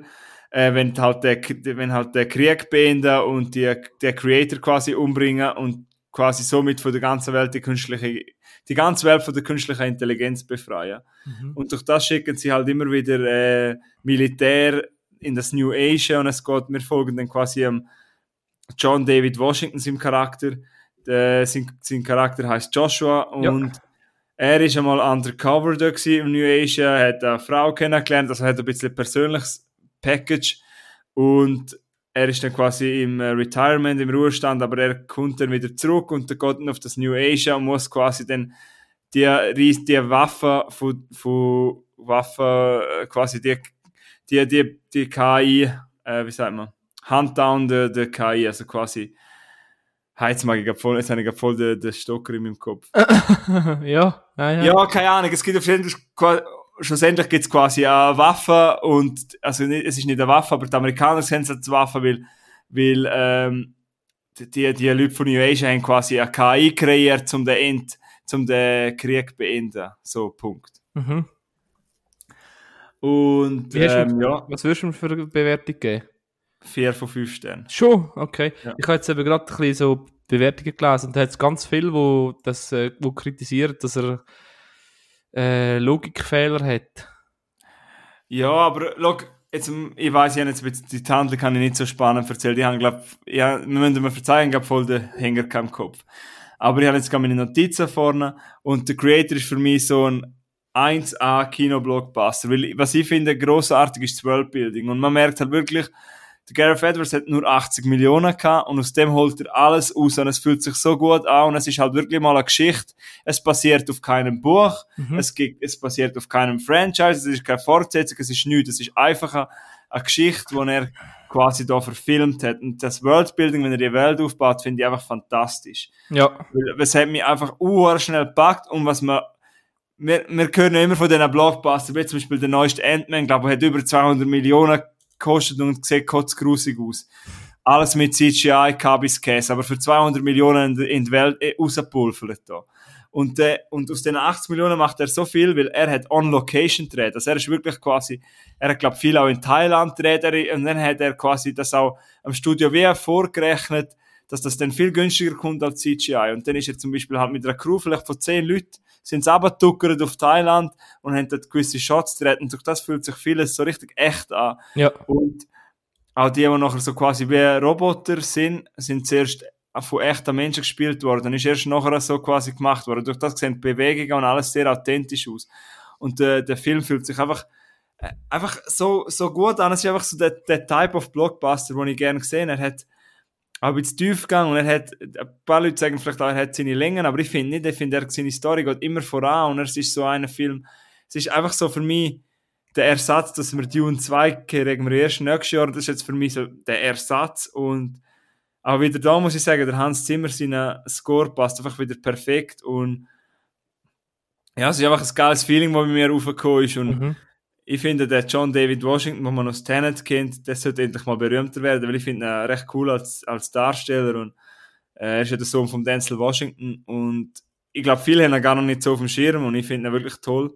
äh, wenn halt der wenn halt der Krieg beenden und die, der Creator quasi umbringen und quasi somit von der ganzen Welt die künstliche die ganze Welt von der künstlichen Intelligenz befreien Mhm. und durch das schicken sie halt immer wieder äh, Militär in das New Asia und es geht, wir folgen dann quasi am John David Washington, seinem Charakter. Der, sein, sein Charakter heißt Joshua und er ist einmal undercover da im New Asia, hat eine Frau kennengelernt, also hat ein bisschen ein persönliches Package und er ist dann quasi im äh, Retirement, im Ruhestand, aber er kommt dann wieder zurück und dann geht dann auf das New Asia und muss quasi dann die, die Waffe von, von Waffe, äh, quasi die, die, die, die KI, äh, wie sagt man, Hunt down the, the KI, also quasi Jetzt, mag ich grad voll, jetzt habe ich voll den, den Stocker in meinem Kopf. ja, ja, Ja, keine Ahnung. Es gibt auf jeden Fall, schlussendlich gibt es quasi eine Waffe und, also nicht, es ist nicht eine Waffe, aber die Amerikaner sehen es als Waffe, weil, weil ähm, die, die Leute von New Asia haben quasi eine KI kreiert, um den, End, um den Krieg zu beenden. So, Punkt. Mhm. Und hast du, ähm, ja, Was würdest du mir für eine Bewertung geben? vier von fünf Sternen. Schon, okay. Ja. Ich habe jetzt eben gerade ein bisschen so Bewertungen gelesen und da hat es ganz viel, wo das äh, wo kritisieren, dass er äh, Logikfehler hat. Ja, aber look, jetzt, ähm, ich weiß ja jetzt, die Handlung kann ich nicht so spannend erzählen. Die haben, glaub, ja, wir müssen mir verzeihen, ich habe voll den Hänger keinen Kopf. Aber ich habe jetzt meine Notizen vorne und der Creator ist für mich so ein 1A Kino-Blockbuster. Weil, was ich finde, grossartig ist das Worldbuilding. Und man merkt halt wirklich, der Gareth Edwards hat nur 80 Millionen gehabt und aus dem holt er alles aus und es fühlt sich so gut an und es ist halt wirklich mal eine Geschichte. Es basiert auf keinem Buch, Mhm. es, gibt, es basiert auf keinem Franchise, es ist keine Fortsetzung, es ist nichts, es ist einfach eine, eine Geschichte, die er quasi da verfilmt hat. Und das Worldbuilding, wenn er die Welt aufbaut, finde ich einfach fantastisch. Ja, Weil es hat mich einfach schnell gepackt und was man wir, wir hören ja immer von diesen Blockbustern, wie zum Beispiel der neueste Ant-Man, glaube ich, hat über 200 Millionen gekostet und sieht kotzgrusig aus. Alles mit CGI, Kabis Käse, aber für 200 Millionen in, die Welt äh, rausgepulvert. Und, äh, und aus den 80 Millionen macht er so viel, weil er hat On-Location gedreht. Also er ist wirklich quasi, er hat, glaube viel auch in Thailand gedreht er- und dann hat er quasi das auch am Studio wie vorgerechnet, dass das dann viel günstiger kommt als CGI. Und dann ist er zum Beispiel halt mit einer Crew vielleicht von 10 Leuten, sind sie runtergetuckert auf Thailand und haben dort gewisse Shots gedreht und durch das fühlt sich vieles so richtig echt an. ja, Und auch die, die nachher so quasi wie Roboter sind, sind zuerst von echten Menschen gespielt worden. Dann ist erst nachher so quasi gemacht worden. Durch das sehen die Bewegungen und alles sehr authentisch aus. Und äh, der Film fühlt sich einfach, äh, einfach so, so gut an. Es ist einfach so der, der Type of Blockbuster, den ich gerne gesehen habe. Er hat auch ein bisschen tief gegangen und er hat, ein paar Leute sagen vielleicht auch, er hat seine Längen, aber ich finde nicht, ich finde, er, seine Story geht immer voran und er ist so ein Film, es ist einfach so für mich, der Ersatz, dass wir Dune 2 kriegen wir erst nächstes Jahr, das ist jetzt für mich so der Ersatz und auch wieder da muss ich sagen, der Hans Zimmer, sein Score passt einfach wieder perfekt und ja, es ist einfach ein geiles Feeling, das bei mir raufgekommen ist und mhm. Ich finde, der John David Washington, den man aus Tenet kennt, der sollte endlich mal berühmter werden, weil ich finde ihn recht cool als, als Darsteller und äh, er ist ja der Sohn von Denzel Washington und ich glaube, viele haben ihn gar noch nicht so auf dem Schirm und ich finde ihn wirklich toll.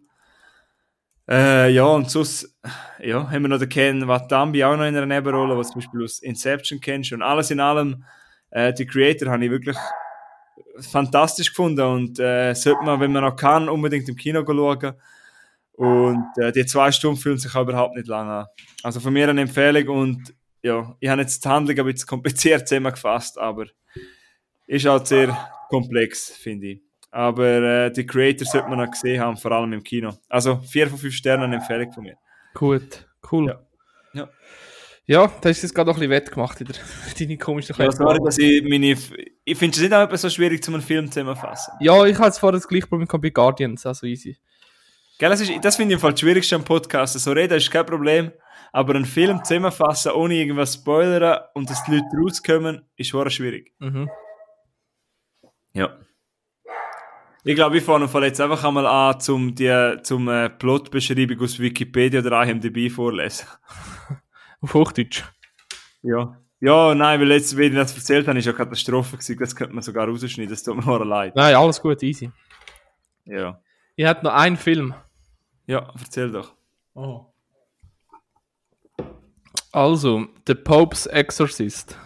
Äh, ja, und sonst, ja, haben wir noch den Ken Watambi auch noch in einer Nebenrolle, was zum Beispiel aus Inception kennst. Und alles in allem, äh, die Creator habe ich wirklich fantastisch gefunden und äh, sollte man, wenn man noch kann, unbedingt im Kino schauen. Und äh, die zwei Stunden fühlen sich auch überhaupt nicht lang an. Also von mir eine Empfehlung und ja, ich habe jetzt die Handlung ein bisschen kompliziert zusammengefasst, aber ist halt sehr komplex, finde ich. Aber äh, die Creator sollte man noch gesehen haben, vor allem im Kino. Also vier von fünf Sternen eine Empfehlung von mir. Gut, cool. Ja. Ja. Ja, da ist jetzt gerade noch ein bisschen wettgemacht in der, deine komische Ja, sorry, dass ich meine. Ich finde es nicht auch so schwierig, zum einen Film zusammenfassen. Ja, ich habe jetzt vorher das gleiche Problem bei Guardians, also easy. Gell, das, ist, das finde ich im Fall das Schwierigste am Podcast. So reden ist kein Problem, aber einen Film zusammenfassen, ohne irgendwas spoilern und dass die Leute rauskommen, ist schon schwierig. Mhm. Ja. Ich glaube, ich fange Fall jetzt einfach einmal an, zum, die, zum äh, Plotbeschreibung aus Wikipedia oder IMDb vorlesen. Auf Hochdeutsch. Ja. Ja, nein, weil jetzt, wie ich das erzählt habe, ist ja Katastrophe gewesen. Das könnte man sogar rausschneiden, das tut mir leid. Nein, alles gut, easy. Ja. Ich hätte noch einen Film. Ja, erzähl doch. Oh. Also, The Pope's Exorcist.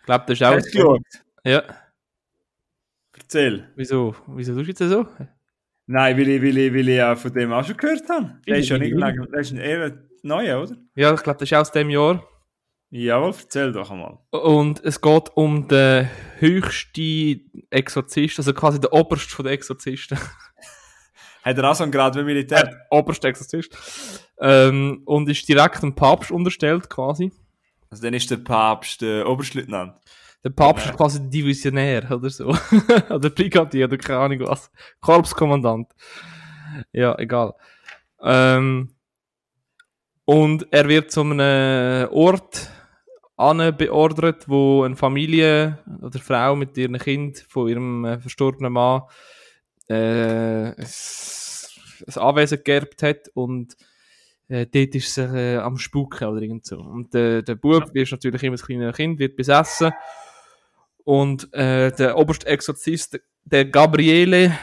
Ich glaube, das ist auch. Hast du? Ja. Erzähl. Wieso? Wieso tust du jetzt so? Nein, weil ich, weil ich, weil ich auch von dem auch schon gehört habe. Der ist ja nicht lange, der ist eher ein neuer, oder? Ja, ich glaube, das ist aus dem Jahr. Jawohl, erzähl doch einmal. Und es geht um den höchsten Exorzist, also quasi der oberste von den Exorzisten. Hat er auch so einen Grad wie Militär? Oberste Exorzist. Ähm, und ist direkt dem Papst unterstellt, quasi. Also dann ist der Papst der Oberstleutnant. Der Papst ist quasi Divisionär oder so. oder Brigadier oder keine Ahnung was. Korpskommandant. Ja, egal. Ähm, und er wird zu einem Ort anbeordert, wo eine Familie oder Frau mit ihrem Kind von ihrem äh, verstorbenen Mann äh, es- ein Anwesen geerbt hat und äh, dort ist sie äh, am Spuken oder irgend so. Und äh, der Bub ist natürlich immer das kleine Kind, wird besessen und äh, der oberste Exorzist, der Gabriele,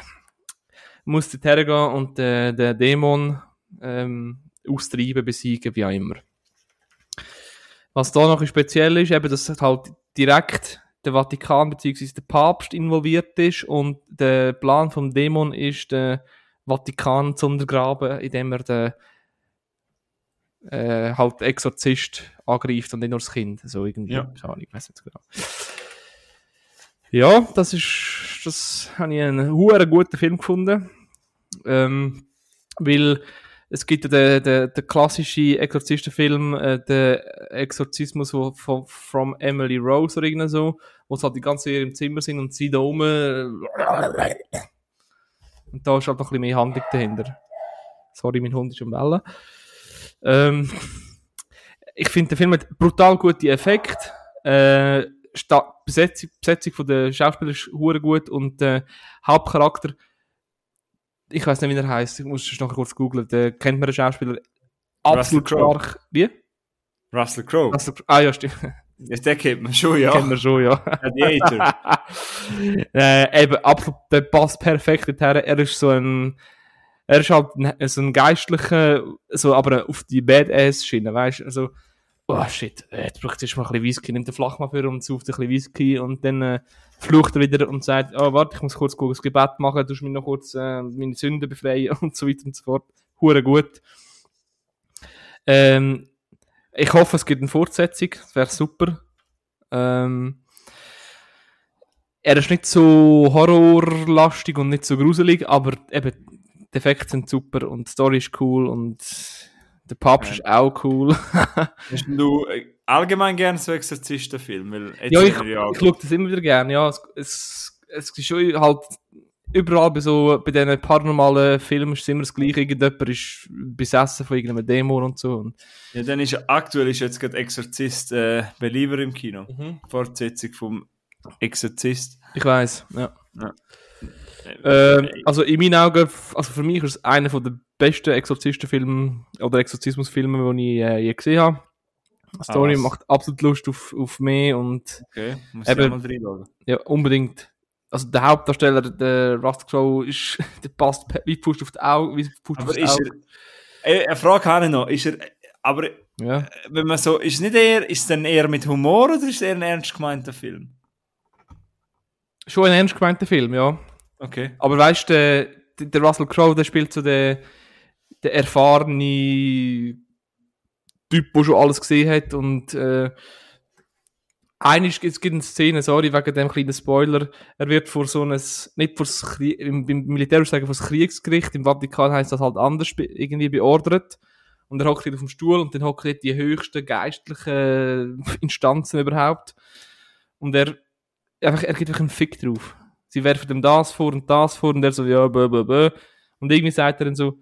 muss dort hergehen und äh, den Dämon ähm, austreiben, besiegen, wie auch immer. Was da noch speziell ist, eben, dass halt direkt der Vatikan bzw. der Papst involviert ist und der Plan vom Dämon ist, den Vatikan zu untergraben, indem er den äh, halt Exorzist angreift und nicht nur das Kind. So irgendwie. Ja. Keine Ahnung, ich weiß nicht genau. Ja, das ist, das habe ich einen guten Film gefunden. Ähm, weil es gibt ja den, den, den klassischen Exorzistenfilm, äh, der Exorzismus von, von Emily Rose oder irgend so, wo sie halt die ganze Zeit im Zimmer sind und sie da oben äh, und da ist halt noch ein bisschen mehr Handlung dahinter. Sorry, mein Hund ist am Bellen. Ähm, ich finde, der Film hat brutal gute Effekte. Äh, Besetzung, Besetzung von der Schauspieler ist gut und der Hauptcharakter, ich weiß nicht, wie er heißt, ich muss es nachher kurz googeln, der kennt man den Schauspieler absolut Russell Crowe. stark. Wie? Russell Crowe. Also, ah ja, stimmt. Jetzt den kennt man schon, ja. Kennen wir schon, ja. Gladiator. äh, eben, absolut, der passt perfekt dorthin. Er ist so ein, er ist halt ein, so ein geistlicher, so, aber auf die Badass-Schiene, weißt du? Also, oh shit, äh, jetzt braucht es mal ein bisschen Whisky, nimmt den Flachmann für und sauft ein bisschen Whisky und dann äh, flucht er wieder und sagt, oh, warte, ich muss kurz gucken, das Gebet machen, du musst mir noch kurz äh, meine Sünden befreien und so weiter und so fort. Hure gut. Ähm, ich hoffe, es gibt eine Fortsetzung, das wäre super. Ähm, er ist nicht so horrorlastig und nicht so gruselig, aber eben, die Effekte sind super und die Story ist cool und der Papst Ja. ist auch cool. Hast du äh, allgemein gerne so Exorzistenfilme? Weil jetzt ja, ich, ja ich schaue das immer wieder gerne, ja. Es, es, es ist schon halt überall bei so, bei diesen paranormalen Filmen ist es immer das Gleiche. Irgendjemand ist besessen von irgendeinem Dämon und so. Und, Ja, dann ist aktuell ist jetzt gerade Exorzist äh, Believer im Kino. Fortsetzung vom Exorzist. ich weiß, ja. Äh, Ähm, also in meinen Augen, also für mich ist es einer der besten Exorzistenfilme oder Exorzismusfilme, die ich äh, je gesehen habe. Die Story was? macht absolut Lust auf, auf mehr und okay, muss Eben- ich mal reinschauen. ja, unbedingt. Also der Hauptdarsteller, der Russell Crowe, ist, der passt wie Pust auf die Augen, wie Pust Aber aufs ist Auge. er, äh, eine Frage habe ich noch, ist er, aber äh, Ja. wenn man so, ist es nicht eher, ist es dann eher mit Humor oder ist es eher ein ernst gemeinter Film? Schon ein ernst gemeinter Film, ja. Okay. Aber weißt du, der, der Russell Crowe, der spielt so den, der erfahrene Typ, der schon alles gesehen hat und äh, einiges, es gibt eine Szene, sorry, wegen dem kleinen Spoiler, er wird vor so ein, nicht vor im, im Militär sagen, vor das Kriegsgericht, im Vatikan heißt das halt anders irgendwie beordert und er hockt auf dem Stuhl und dann hockt die höchsten geistlichen Instanzen überhaupt und er einfach, er gibt einfach einen Fick drauf. Sie werfen ihm das vor und das vor und er so, ja, bö, bö, bö. Und irgendwie sagt er dann so,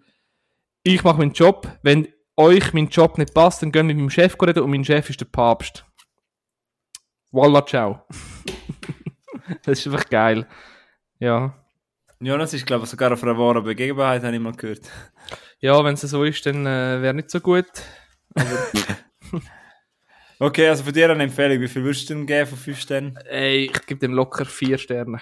ich mache meinen Job, wenn euch mein Job nicht passt, dann gehen wir mit meinem Chef reden und mein Chef ist der Papst. Voila, ciao. das ist einfach geil. Ja. Das ist, glaube ich, sogar auf einer wahren Begebenheit, habe ich mal gehört. Ja, wenn es so ist, dann äh, wäre nicht so gut. Okay, also von dir eine Empfehlung. Wie viel würdest du denn geben von 5 Sternen? Ey, ich gebe dem locker vier Sterne.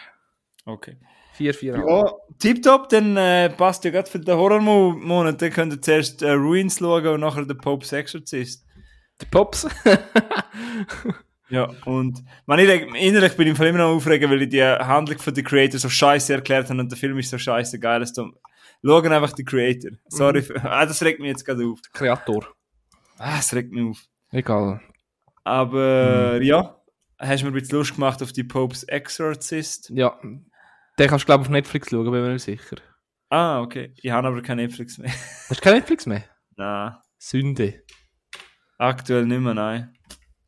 Okay. Vier, vier. Ja, tipptopp, dann äh, passt ja gerade für den Horrormonat. Dann könnt ihr zuerst äh, Ruins schauen und nachher den Pope's Exorcist. Der Pops. Ja, und man, innerlich bin ich immer noch aufregen, weil ich die Handlung von The Creator so scheiße erklärt habe und der Film ist so scheiße geil. du- Schauen einfach die Creator. Sorry, für, ah, das regt mich jetzt gerade auf. Kreator. Ah, das regt mich auf. Egal. Aber ja, hast du mir ein bisschen Lust gemacht auf die Pope's Exorcist? Ja. Den kannst du, glaube ich, auf Netflix schauen, bin mir nicht sicher. Ah, okay. Ich habe aber kein Netflix mehr. Hast du kein Netflix mehr? Nein, Sünde. aktuell nicht mehr, nein.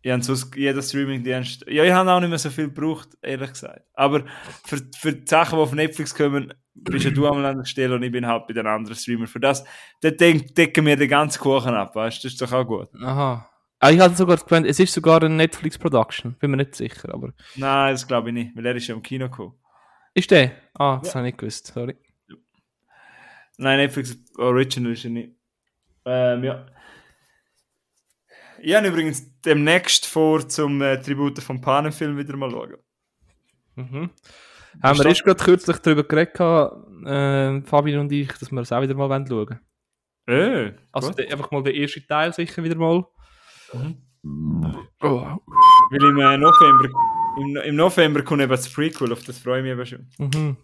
Ich habe sonst jeder Streaming-Dienst. Ja, ich habe auch nicht mehr so viel gebraucht, ehrlich gesagt. Aber für, für die Sachen, die auf Netflix kommen, bist ja du einmal an der Stelle und ich bin halt bei den anderen Streamern. Für das, denk- decken wir den ganzen Kuchen ab, weißt du? Das ist doch auch gut. Aha. Ah, ich hatte sogar gemeint, es ist sogar eine Netflix-Production. Bin mir nicht sicher, aber. Nein, das glaube ich nicht, weil er ist ja im Kino gekommen. Ist der? Ah, das habe ich nicht gewusst, sorry. Nein, Netflix Original ist er nicht. Ähm, ja. Ich habe übrigens demnächst vor, zum äh, Tribute vom Panem-Film wieder mal schauen. Mhm. Haben wir erst gerade kürzlich darüber geredet, äh, Fabian und ich, dass wir es auch wieder mal schauen wollen. Äh, Also der, einfach mal den ersten Teil sicher wieder mal. Oh. Weil im äh, November, im, im November kommt eben das Prequel, auf das freue ich mich eben schon. Mhm.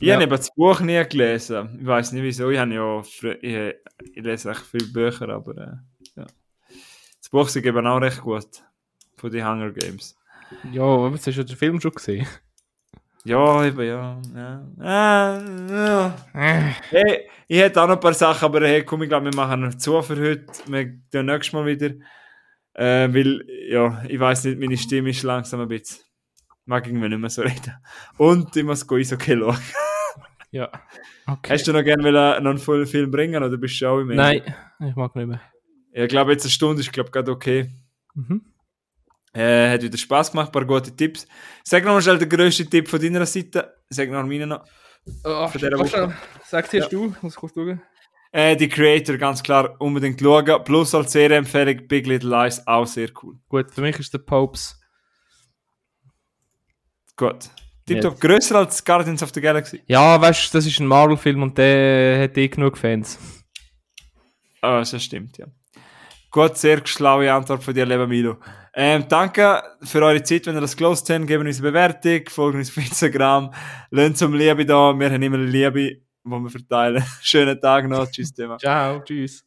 Ich Ja. habe eben das Buch nie gelesen. Ich weiß nicht wieso. Ich, habe ja ich, ich lese echt viele Bücher, aber äh, ja. Das Buch ist eben auch recht gut. Von den Hunger Games. Ja, aber hast du ja den Film schon gesehen. Ja, eben, ja. ja. Ah, ja. Äh. Hey, ich hätte auch noch ein paar Sachen, aber hey, komm, ich glaube, wir machen noch zu für heute. Wir tun nächstes Mal wieder. Äh, weil, ja, ich weiß nicht, meine Stimme ist langsam ein bisschen. Mag irgendwie nicht mehr so reden. Und ich muss go okay schauen. Ja. Okay. Hast du noch gerne noch einen vollen Film bringen oder bist du auch im Ende? Nein, ich mag nicht mehr. Ja, Ich glaube, jetzt eine Stunde ist, glaube gerade okay. Mhm. Äh, hat wieder Spaß gemacht, ein paar gute Tipps. Sag noch mal schnell den grössten Tipp von deiner Seite. Sag noch meinen noch. Oh, Von dieser Woche. Sag zuerst du, muss kurz schauen. Äh, die Creator, ganz klar, unbedingt schauen. Plus als Serienempfehlung, Big Little Lies, auch sehr cool. Gut, für mich ist der Popes. Gut. Tipptopp, grösser als Guardians of the Galaxy. Ja, weißt du, das ist ein Marvel-Film und der hat eh genug Fans. Ah, das stimmt, ja. Gut, sehr schlaue Antwort von dir, lieber Milo. Ähm, danke für eure Zeit, wenn ihr das gelost habt. Gebt uns eine Bewertung, folgt uns auf Instagram. Lasst zum Liebe da. Wir haben immer Liebe, die wir verteilen. Schönen Tag noch. Tschüss, Thema. Ciao, tschüss.